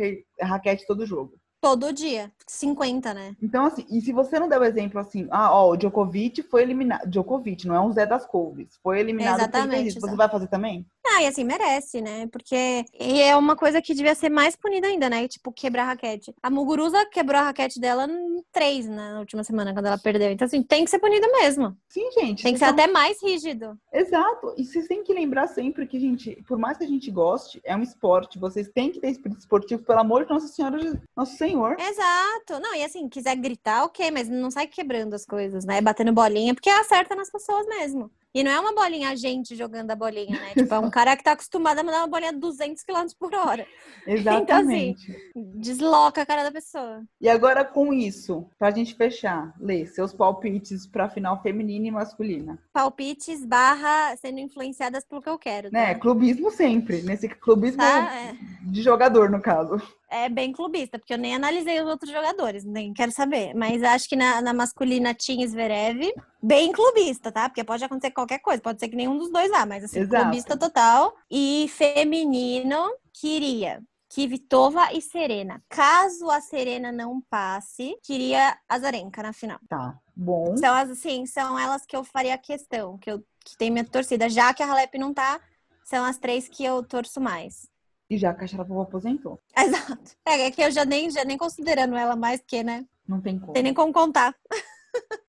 Speaker 2: raquete todo jogo.
Speaker 3: Todo dia. 50, né?
Speaker 2: Então assim, e se você não der o exemplo assim, ah, ó, o Djokovic foi eliminado, Djokovic não é um Zé das Couves, foi eliminado
Speaker 3: Exatamente.
Speaker 2: Você vai fazer também?
Speaker 3: Ah, e assim, merece, né? Porque e é uma coisa que devia ser mais punida ainda, né? Tipo, quebrar a raquete. A Muguruza quebrou a raquete dela em três né, na última semana, quando ela perdeu. Então, assim, tem que ser punida mesmo.
Speaker 2: Sim, gente.
Speaker 3: Tem que ser até mais rígido.
Speaker 2: Exato. E vocês têm que lembrar sempre que, gente, por mais que a gente goste, é um esporte. Vocês têm que ter espírito esportivo, pelo amor de Nossa Senhora, Nosso Senhor.
Speaker 3: Exato. Não, e assim, quiser gritar, ok, mas não sai quebrando as coisas, né? Batendo bolinha, porque acerta nas pessoas mesmo. E não é uma bolinha a gente jogando a bolinha, né? Tipo, é um cara que tá acostumado a mandar uma bolinha a 200 km por hora.
Speaker 2: Exatamente.
Speaker 3: Desloca a cara da pessoa.
Speaker 2: E agora, com isso, pra gente fechar, Lê, seus palpites pra final feminina e masculina.
Speaker 3: Palpites barra sendo influenciadas pelo que eu quero, tá?
Speaker 2: Né? Clubismo sempre. Nesse clubismo
Speaker 3: Tá? É.
Speaker 2: de jogador, no caso.
Speaker 3: É bem clubista, porque eu nem analisei os outros jogadores, nem quero saber. Mas acho que na, na masculina tinha Zverev, bem clubista, tá? Porque pode acontecer qualquer coisa, pode ser que nenhum dos dois lá, mas assim,
Speaker 2: Exato.
Speaker 3: clubista total. E feminino, queria Kvitova e Serena. Caso a Serena não passe, queria a Zarenka na final.
Speaker 2: Tá. Bom.
Speaker 3: São as, assim, são elas que eu faria questão, que, eu, que tem minha torcida. Já que a Halep não tá, são as três que eu torço mais.
Speaker 2: E já que a Sharapova aposentou.
Speaker 3: Exato. É, é que eu já nem, já nem considerando ela mais, porque, né?
Speaker 2: Não tem como.
Speaker 3: Tem nem como contar.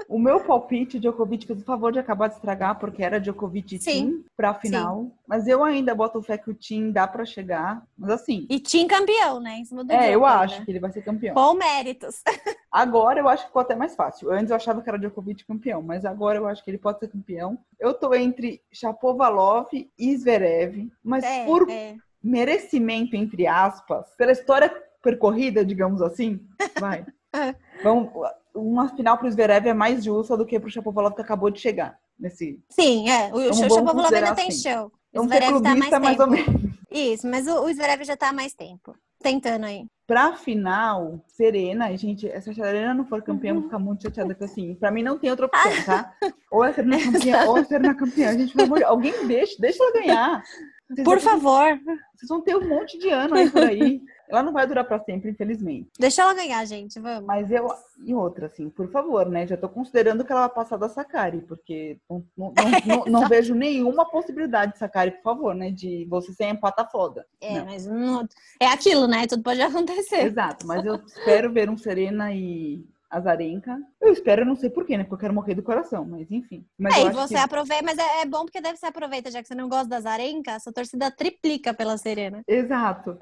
Speaker 2: O meu palpite, o Djokovic fez o favor de acabar de estragar, porque era Djokovic e
Speaker 3: Sim.
Speaker 2: Tim pra final. Mas eu ainda boto fé que o Tim dá pra chegar. Mas assim,
Speaker 3: E Tim campeão, né? Em cima do
Speaker 2: é, eu acho
Speaker 3: né?
Speaker 2: que ele vai ser campeão.
Speaker 3: Com méritos.
Speaker 2: Agora eu acho que ficou até mais fácil. Antes eu achava que era Djokovic campeão, mas agora eu acho que ele pode ser campeão. Eu tô entre Shapovalov e Zverev, mas
Speaker 3: É,
Speaker 2: por
Speaker 3: é.
Speaker 2: Merecimento, entre aspas, pela história percorrida, digamos assim, vai.
Speaker 3: É.
Speaker 2: Vamos, uma final pro Zverev é mais justa do que pro Shapovalov que acabou de chegar nesse.
Speaker 3: Sim, é. O Show
Speaker 2: vamos
Speaker 3: Shapovalov ainda tem
Speaker 2: assim.
Speaker 3: show. O
Speaker 2: ser
Speaker 3: Zverev tá mais
Speaker 2: mais
Speaker 3: tempo.
Speaker 2: menos.
Speaker 3: Isso, mas o, o Zverev já tá há mais tempo. Tentando aí.
Speaker 2: Pra final, Serena, e gente, se a Serena não for campeã, eu
Speaker 3: Uhum.
Speaker 2: vou ficar muito chateada que assim, pra mim não tem outra opção, tá? Ou é Serena campeã, ou é Serena campeã. Gente, pelo amor de Deus, alguém deixa, deixa ela ganhar. Vocês
Speaker 3: Por
Speaker 2: vão-
Speaker 3: favor,
Speaker 2: Vocês vão ter um monte de ano aí por aí. Ela não vai durar pra sempre, infelizmente.
Speaker 3: deixa ela ganhar, gente. Vamos.
Speaker 2: Mas eu. E outra, assim, por favor, né? Já tô considerando que ela vai passar da Sakari, porque não, não, não, não- vejo nenhuma possibilidade de Sakari, por favor, né? De você ser empata foda.
Speaker 3: É,
Speaker 2: Não.
Speaker 3: mas não... é aquilo, né? Tudo pode acontecer.
Speaker 2: Exato, mas eu espero ver um Serena e Azarenka. Eu espero, eu não sei porquê, né? Porque eu quero morrer do coração, mas enfim. Mas
Speaker 3: É, e você
Speaker 2: que...
Speaker 3: aproveita, mas é, é bom porque deve se aproveita, já que você não gosta da Zarenka, a sua torcida triplica pela Serena.
Speaker 2: Exato.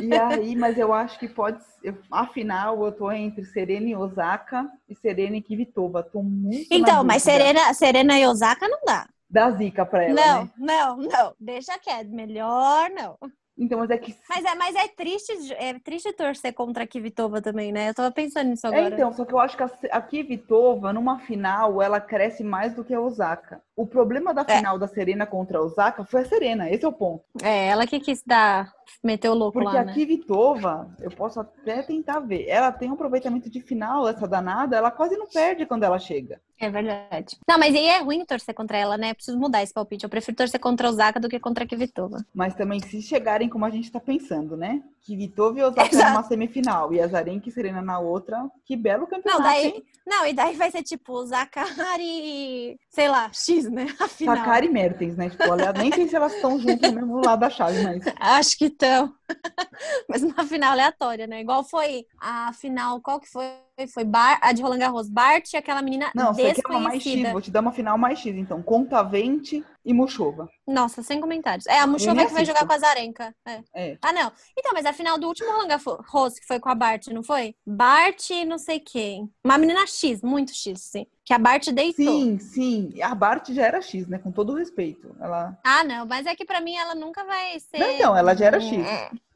Speaker 2: E aí, mas eu acho que pode. eu- Afinal, eu tô entre Serena e Osaka e Serena e Kvitova. Tô muito.
Speaker 3: Então, mas Serena, Serena e Osaka não dá.
Speaker 2: Da zica pra ela,
Speaker 3: não,
Speaker 2: né?
Speaker 3: não, não. Deixa quieto. Melhor não.
Speaker 2: Então, mas é que.
Speaker 3: Mas é, mas é triste, é triste torcer contra a Kvitova também, né? Eu tava pensando nisso agora.
Speaker 2: É, então, só que eu acho que a, a Kvitova, numa final, ela cresce mais do que a Osaka. O problema da
Speaker 3: É.
Speaker 2: final da Serena contra a Osaka foi a Serena, esse é o ponto.
Speaker 3: É, ela que quis dar, meter o louco
Speaker 2: Porque
Speaker 3: lá,
Speaker 2: a
Speaker 3: né?
Speaker 2: Kvitova, eu posso até tentar ver, ela tem um aproveitamento de final, essa danada, ela quase não perde quando ela chega.
Speaker 3: É verdade. Não, mas aí é ruim torcer contra ela, né? Preciso mudar esse palpite. Eu prefiro torcer contra a Osaka do que contra a Kvitova.
Speaker 2: Mas também se chegarem como a gente tá pensando, né? Kvitova e Osaka
Speaker 3: Exato.
Speaker 2: numa semifinal e a Zarenka e Serena na outra, que belo
Speaker 3: Não,
Speaker 2: campeonato,
Speaker 3: daí,
Speaker 2: hein?
Speaker 3: não, e daí vai ser tipo Zakari e, sei lá, X, né? Afinal.
Speaker 2: Sakari e Mertens, né? Tipo, olha, nem sei se elas estão juntas no mesmo lado da chave, mas
Speaker 3: Acho que estão. mas uma final aleatória, né? Igual foi a final, qual que foi? Foi Bar, a de Roland Garros, Bart e aquela menina
Speaker 2: Não,
Speaker 3: desconhecida.
Speaker 2: uma mais X, vou te dar uma final mais X, então. Contavente e Muxova.
Speaker 3: Nossa, sem comentários. É, a Muxova
Speaker 2: nem
Speaker 3: que vai jogar com a Zarenka. É.
Speaker 2: É.
Speaker 3: Ah, não. Então, mas a final do último Roland Garros, que foi com a Bart, não foi? Bart e não sei quem. Uma menina X, muito X, sim. Que a Bart deitou.
Speaker 2: Sim, sim. A Bart já era X, né? Com todo o respeito. Ela.
Speaker 3: Ah, não, mas é que pra mim ela nunca vai ser.
Speaker 2: Não, então, ela já era X.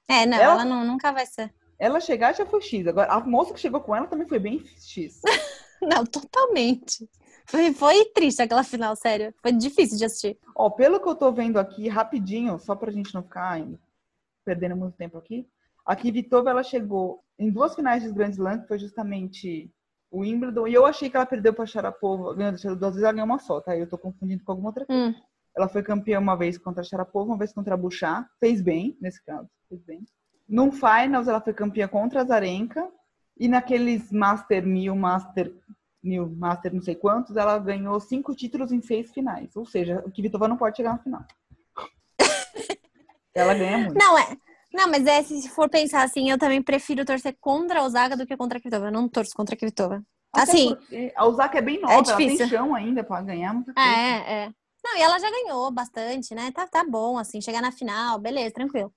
Speaker 3: É, não,
Speaker 2: Ela-
Speaker 3: ela, não, nunca vai ser.
Speaker 2: Ela chegar já foi X. Agora, a moça que chegou com ela também foi bem X.
Speaker 3: Não, totalmente. Foi, foi triste aquela final, sério. Foi difícil de assistir.
Speaker 2: Ó, pelo que eu tô vendo aqui, rapidinho, só pra gente não ficar ainda perdendo muito tempo aqui. Aqui, Vitova, ela chegou em duas finais de Grand Slam, que foi justamente o Wimbledon. E eu achei que ela perdeu pra Sharapova. Sharapova, duas vezes ela ganhou uma só, tá? Eu tô confundindo com alguma outra coisa.
Speaker 3: Hum.
Speaker 2: Ela foi campeã uma vez contra a Sharapova, uma vez contra a Bouchard. Fez bem, nesse caso. Fez bem. Num Finals, ela foi campeã contra a Zarenka. E naqueles Master 1000, Master... New Master não sei quantos, ela ganhou cinco títulos em seis finais. Ou seja, o Kvitova não pode chegar na final. ela ganha muito.
Speaker 3: Não, é. Não, mas é, se for pensar assim, eu também prefiro torcer contra a Osaka do que contra a Kvitova. Eu não torço contra a Kvitova.
Speaker 2: Até
Speaker 3: Assim,
Speaker 2: a Osaka é bem nova, ela tem
Speaker 3: difícil.
Speaker 2: chão ainda pra ganhar muita coisa.
Speaker 3: É, é. Não, e ela já ganhou bastante, né? Tá, tá bom, assim, chegar na final, beleza, tranquilo.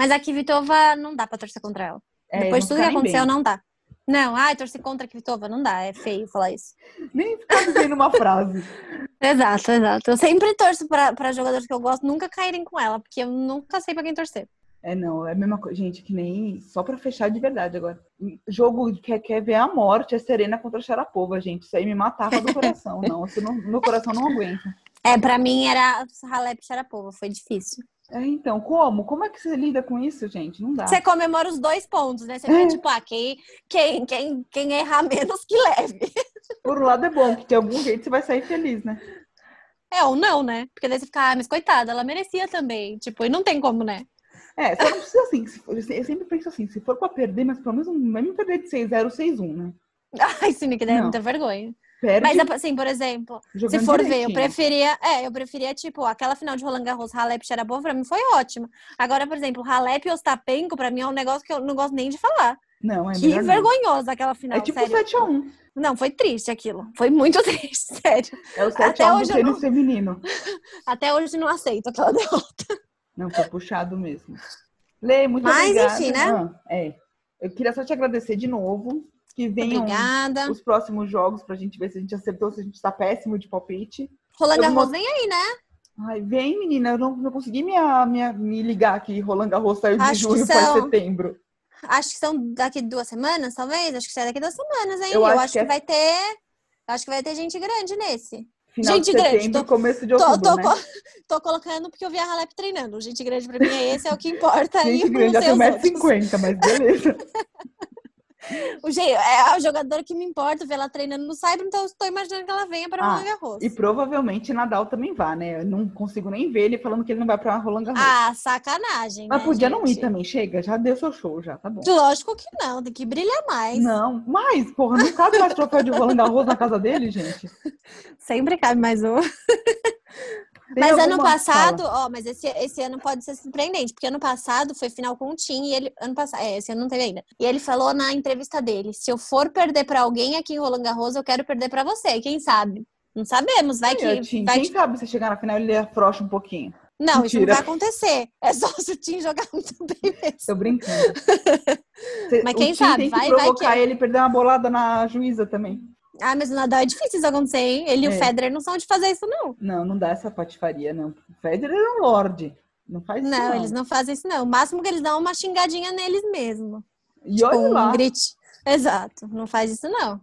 Speaker 3: Mas a Kvitova não dá pra torcer contra ela.
Speaker 2: É,
Speaker 3: Depois de tudo que aconteceu,
Speaker 2: bem.
Speaker 3: não dá. Não, ai, torcer contra a Kvitova, não dá, é feio falar isso.
Speaker 2: Nem ficar dizendo uma frase.
Speaker 3: Exato, exato. Eu sempre torço pra, pra jogadores que eu gosto nunca caírem com ela, porque eu nunca sei pra quem torcer.
Speaker 2: É, não, é a mesma coisa. Gente, que nem. Só pra fechar de verdade agora. Jogo que quer ver a morte é Serena contra a Sharapova, gente. Isso aí me matava do coração. Não, isso não, meu coração não aguenta.
Speaker 3: É, pra mim era Halep e Sharapova, foi difícil.
Speaker 2: É, então, como? Como é que você lida com isso, gente? Não dá.
Speaker 3: Você comemora os dois pontos, né? Você
Speaker 2: É.
Speaker 3: vê, tipo, ah, quem, quem, quem, quem errar menos que leve.
Speaker 2: Por um lado é bom, que de algum jeito você vai sair feliz, né?
Speaker 3: É, ou não, né? Porque daí você fica, ah, mas coitada, ela merecia também. Tipo, e não tem como, né?
Speaker 2: É, você não precisa assim. for- Eu sempre penso assim, se for pra perder, mas pelo menos não vai me perder de 6-0, 6-1, né?
Speaker 3: Ai, sim, que daí é muita vergonha.
Speaker 2: Perde
Speaker 3: Mas, assim, por exemplo, se for ver, eu
Speaker 2: direitinho.
Speaker 3: preferia. É, eu preferia, tipo, aquela final de Roland Garros, Halep Sharapova, pra mim foi ótima. Agora, por exemplo, Halep e Ostapenko, pra mim é um negócio que eu não gosto nem de falar.
Speaker 2: Não, é
Speaker 3: que vergonhosa aquela final,
Speaker 2: É tipo
Speaker 3: sério.
Speaker 2: 7x1.
Speaker 3: Não, foi triste aquilo. Foi muito triste, sério.
Speaker 2: É o
Speaker 3: Até
Speaker 2: 7x1 do
Speaker 3: hoje
Speaker 2: tênis
Speaker 3: não-
Speaker 2: feminino.
Speaker 3: Até hoje eu não aceito aquela derrota.
Speaker 2: Não, foi puxado mesmo. Lê, muito
Speaker 3: Mas,
Speaker 2: obrigada.
Speaker 3: enfim, né?
Speaker 2: Ah, é. Eu queria só te agradecer de novo. Que venham
Speaker 3: Obrigada.
Speaker 2: os próximos jogos pra gente ver se a gente acertou, se a gente tá péssimo de palpite.
Speaker 3: Roland Garros
Speaker 2: vou-
Speaker 3: vem aí, né?
Speaker 2: Ai, vem, menina, eu não, não consegui me, me, me ligar aqui. Roland Garros saiu de
Speaker 3: Acho que
Speaker 2: junho para
Speaker 3: são-
Speaker 2: setembro.
Speaker 3: Acho que são daqui duas semanas, talvez. Acho que sai daqui duas semanas, hein?
Speaker 2: Eu
Speaker 3: Eu,
Speaker 2: acho
Speaker 3: acho
Speaker 2: que
Speaker 3: que,
Speaker 2: é-
Speaker 3: vai ter. Acho que vai ter gente grande nesse.
Speaker 2: Final
Speaker 3: Gente
Speaker 2: de
Speaker 3: grande, tô-
Speaker 2: começo de
Speaker 3: Tô,
Speaker 2: outubro,
Speaker 3: tô,
Speaker 2: né?
Speaker 3: co- tô colocando porque eu vi a Halep treinando. Gente grande pra mim é esse, é o que importa.
Speaker 2: Gente grande,
Speaker 3: outros.
Speaker 2: 1,50m, mas beleza.
Speaker 3: O jeito, é o jogador que me importa ver ela treinando no Cyber, então eu estou imaginando que ela venha para
Speaker 2: Ah,
Speaker 3: Roland Garros.
Speaker 2: E provavelmente Nadal também vá, né? Eu não consigo nem ver ele falando que ele não vai pra Roland Garros.
Speaker 3: Ah, sacanagem.
Speaker 2: mas
Speaker 3: né,
Speaker 2: podia não ir
Speaker 3: gente?
Speaker 2: também, chega, já deu seu show, já, tá bom.
Speaker 3: Lógico que não, tem que brilhar mais.
Speaker 2: Não, mas, porra, não cabe mais troféu de Roland Garros na casa dele, gente.
Speaker 3: Sempre cabe mais um. Mas ano passado, ó, mas esse, esse ano pode ser surpreendente, porque ano passado foi final com o Tim e ele. Ano passado, é, esse ano não teve ainda. E ele falou na entrevista dele: se eu for perder pra alguém aqui em Roland Garros, eu quero perder pra você. Quem sabe? Não sabemos, vai
Speaker 2: Ai,
Speaker 3: que.
Speaker 2: Tim,
Speaker 3: vai
Speaker 2: Quem
Speaker 3: que...
Speaker 2: sabe se chegar na final ele afrouxa um pouquinho.
Speaker 3: Não, isso não
Speaker 2: Mentira.
Speaker 3: vai acontecer. É só se o Tim jogar muito bem mesmo.
Speaker 2: Tô brincando.
Speaker 3: Mas quem sabe?
Speaker 2: Tem que
Speaker 3: Vai- vai
Speaker 2: provocar
Speaker 3: que-
Speaker 2: ele perder uma bolada na juíza também.
Speaker 3: Ah, mas no Nadal é difícil isso acontecer, hein? Ele e
Speaker 2: É.
Speaker 3: o Federer não são de fazer isso, não.
Speaker 2: Não, não dá essa patifaria, não. O Federer é um lorde. Não faz isso,
Speaker 3: Não,
Speaker 2: não.
Speaker 3: eles não fazem isso, não. O máximo que eles dão é uma xingadinha neles mesmo.
Speaker 2: E olha
Speaker 3: um
Speaker 2: lá.
Speaker 3: grite. Exato, não faz isso, não.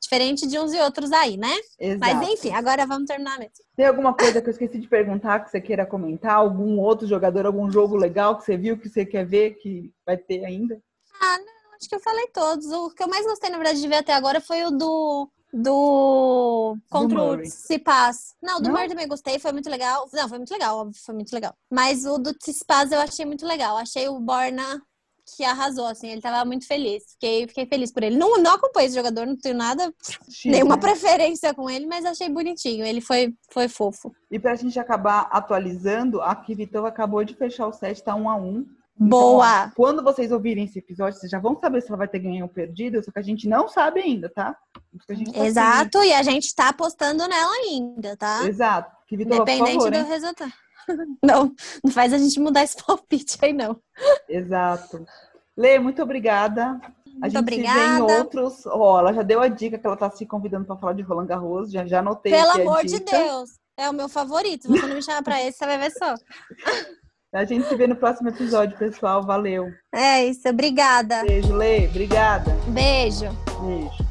Speaker 3: Diferente de uns e outros aí, né?
Speaker 2: Exato.
Speaker 3: Mas enfim, agora vamos terminar mesmo.
Speaker 2: Tem alguma coisa que eu esqueci de perguntar que você queira comentar? Algum outro jogador, algum jogo legal que você viu, que você quer ver, que vai ter ainda?
Speaker 3: Acho que eu falei todos. O que eu mais gostei, na verdade, de ver até agora foi o do. Do. Contra o
Speaker 2: Murray.
Speaker 3: Tsitsipas. Não, do? Murray também gostei, foi muito legal. Não, foi muito legal, óbvio, foi muito legal. Mas o do Tsitsipas eu achei muito legal. Achei o Borna que arrasou, assim, ele tava muito feliz. Fiquei, fiquei feliz por ele. Não, não acompanho esse jogador, não tenho nada, nenhuma
Speaker 2: né?
Speaker 3: preferência com ele, mas achei bonitinho. Ele foi, foi fofo.
Speaker 2: E pra gente acabar atualizando, a Kvitova acabou de fechar o set, tá 1 a 1
Speaker 3: Boa!
Speaker 2: Então, ó, quando vocês ouvirem esse episódio, vocês já vão saber se ela vai ter ganho ou perdido, só que a gente não sabe ainda, tá?
Speaker 3: Tá Exato, e a gente tá apostando nela ainda, tá?
Speaker 2: Exato.
Speaker 3: Que Vitor, Independente favor, do hein? resultado. Não, não faz a gente mudar esse palpite aí, não.
Speaker 2: Exato. Lê, muito obrigada.
Speaker 3: Muito a gente obrigada.
Speaker 2: em outros. Ó, oh, ela já deu a dica que ela tá se convidando para falar de Roland Garros. Já, já anotei.
Speaker 3: Pelo amor de Deus. É o meu favorito. Você não me chamar para esse, você vai ver só.
Speaker 2: A gente se vê no próximo episódio, pessoal. Valeu.
Speaker 3: É isso. Obrigada.
Speaker 2: Beijo, Lê. Obrigada.
Speaker 3: Beijo.
Speaker 2: Beijo.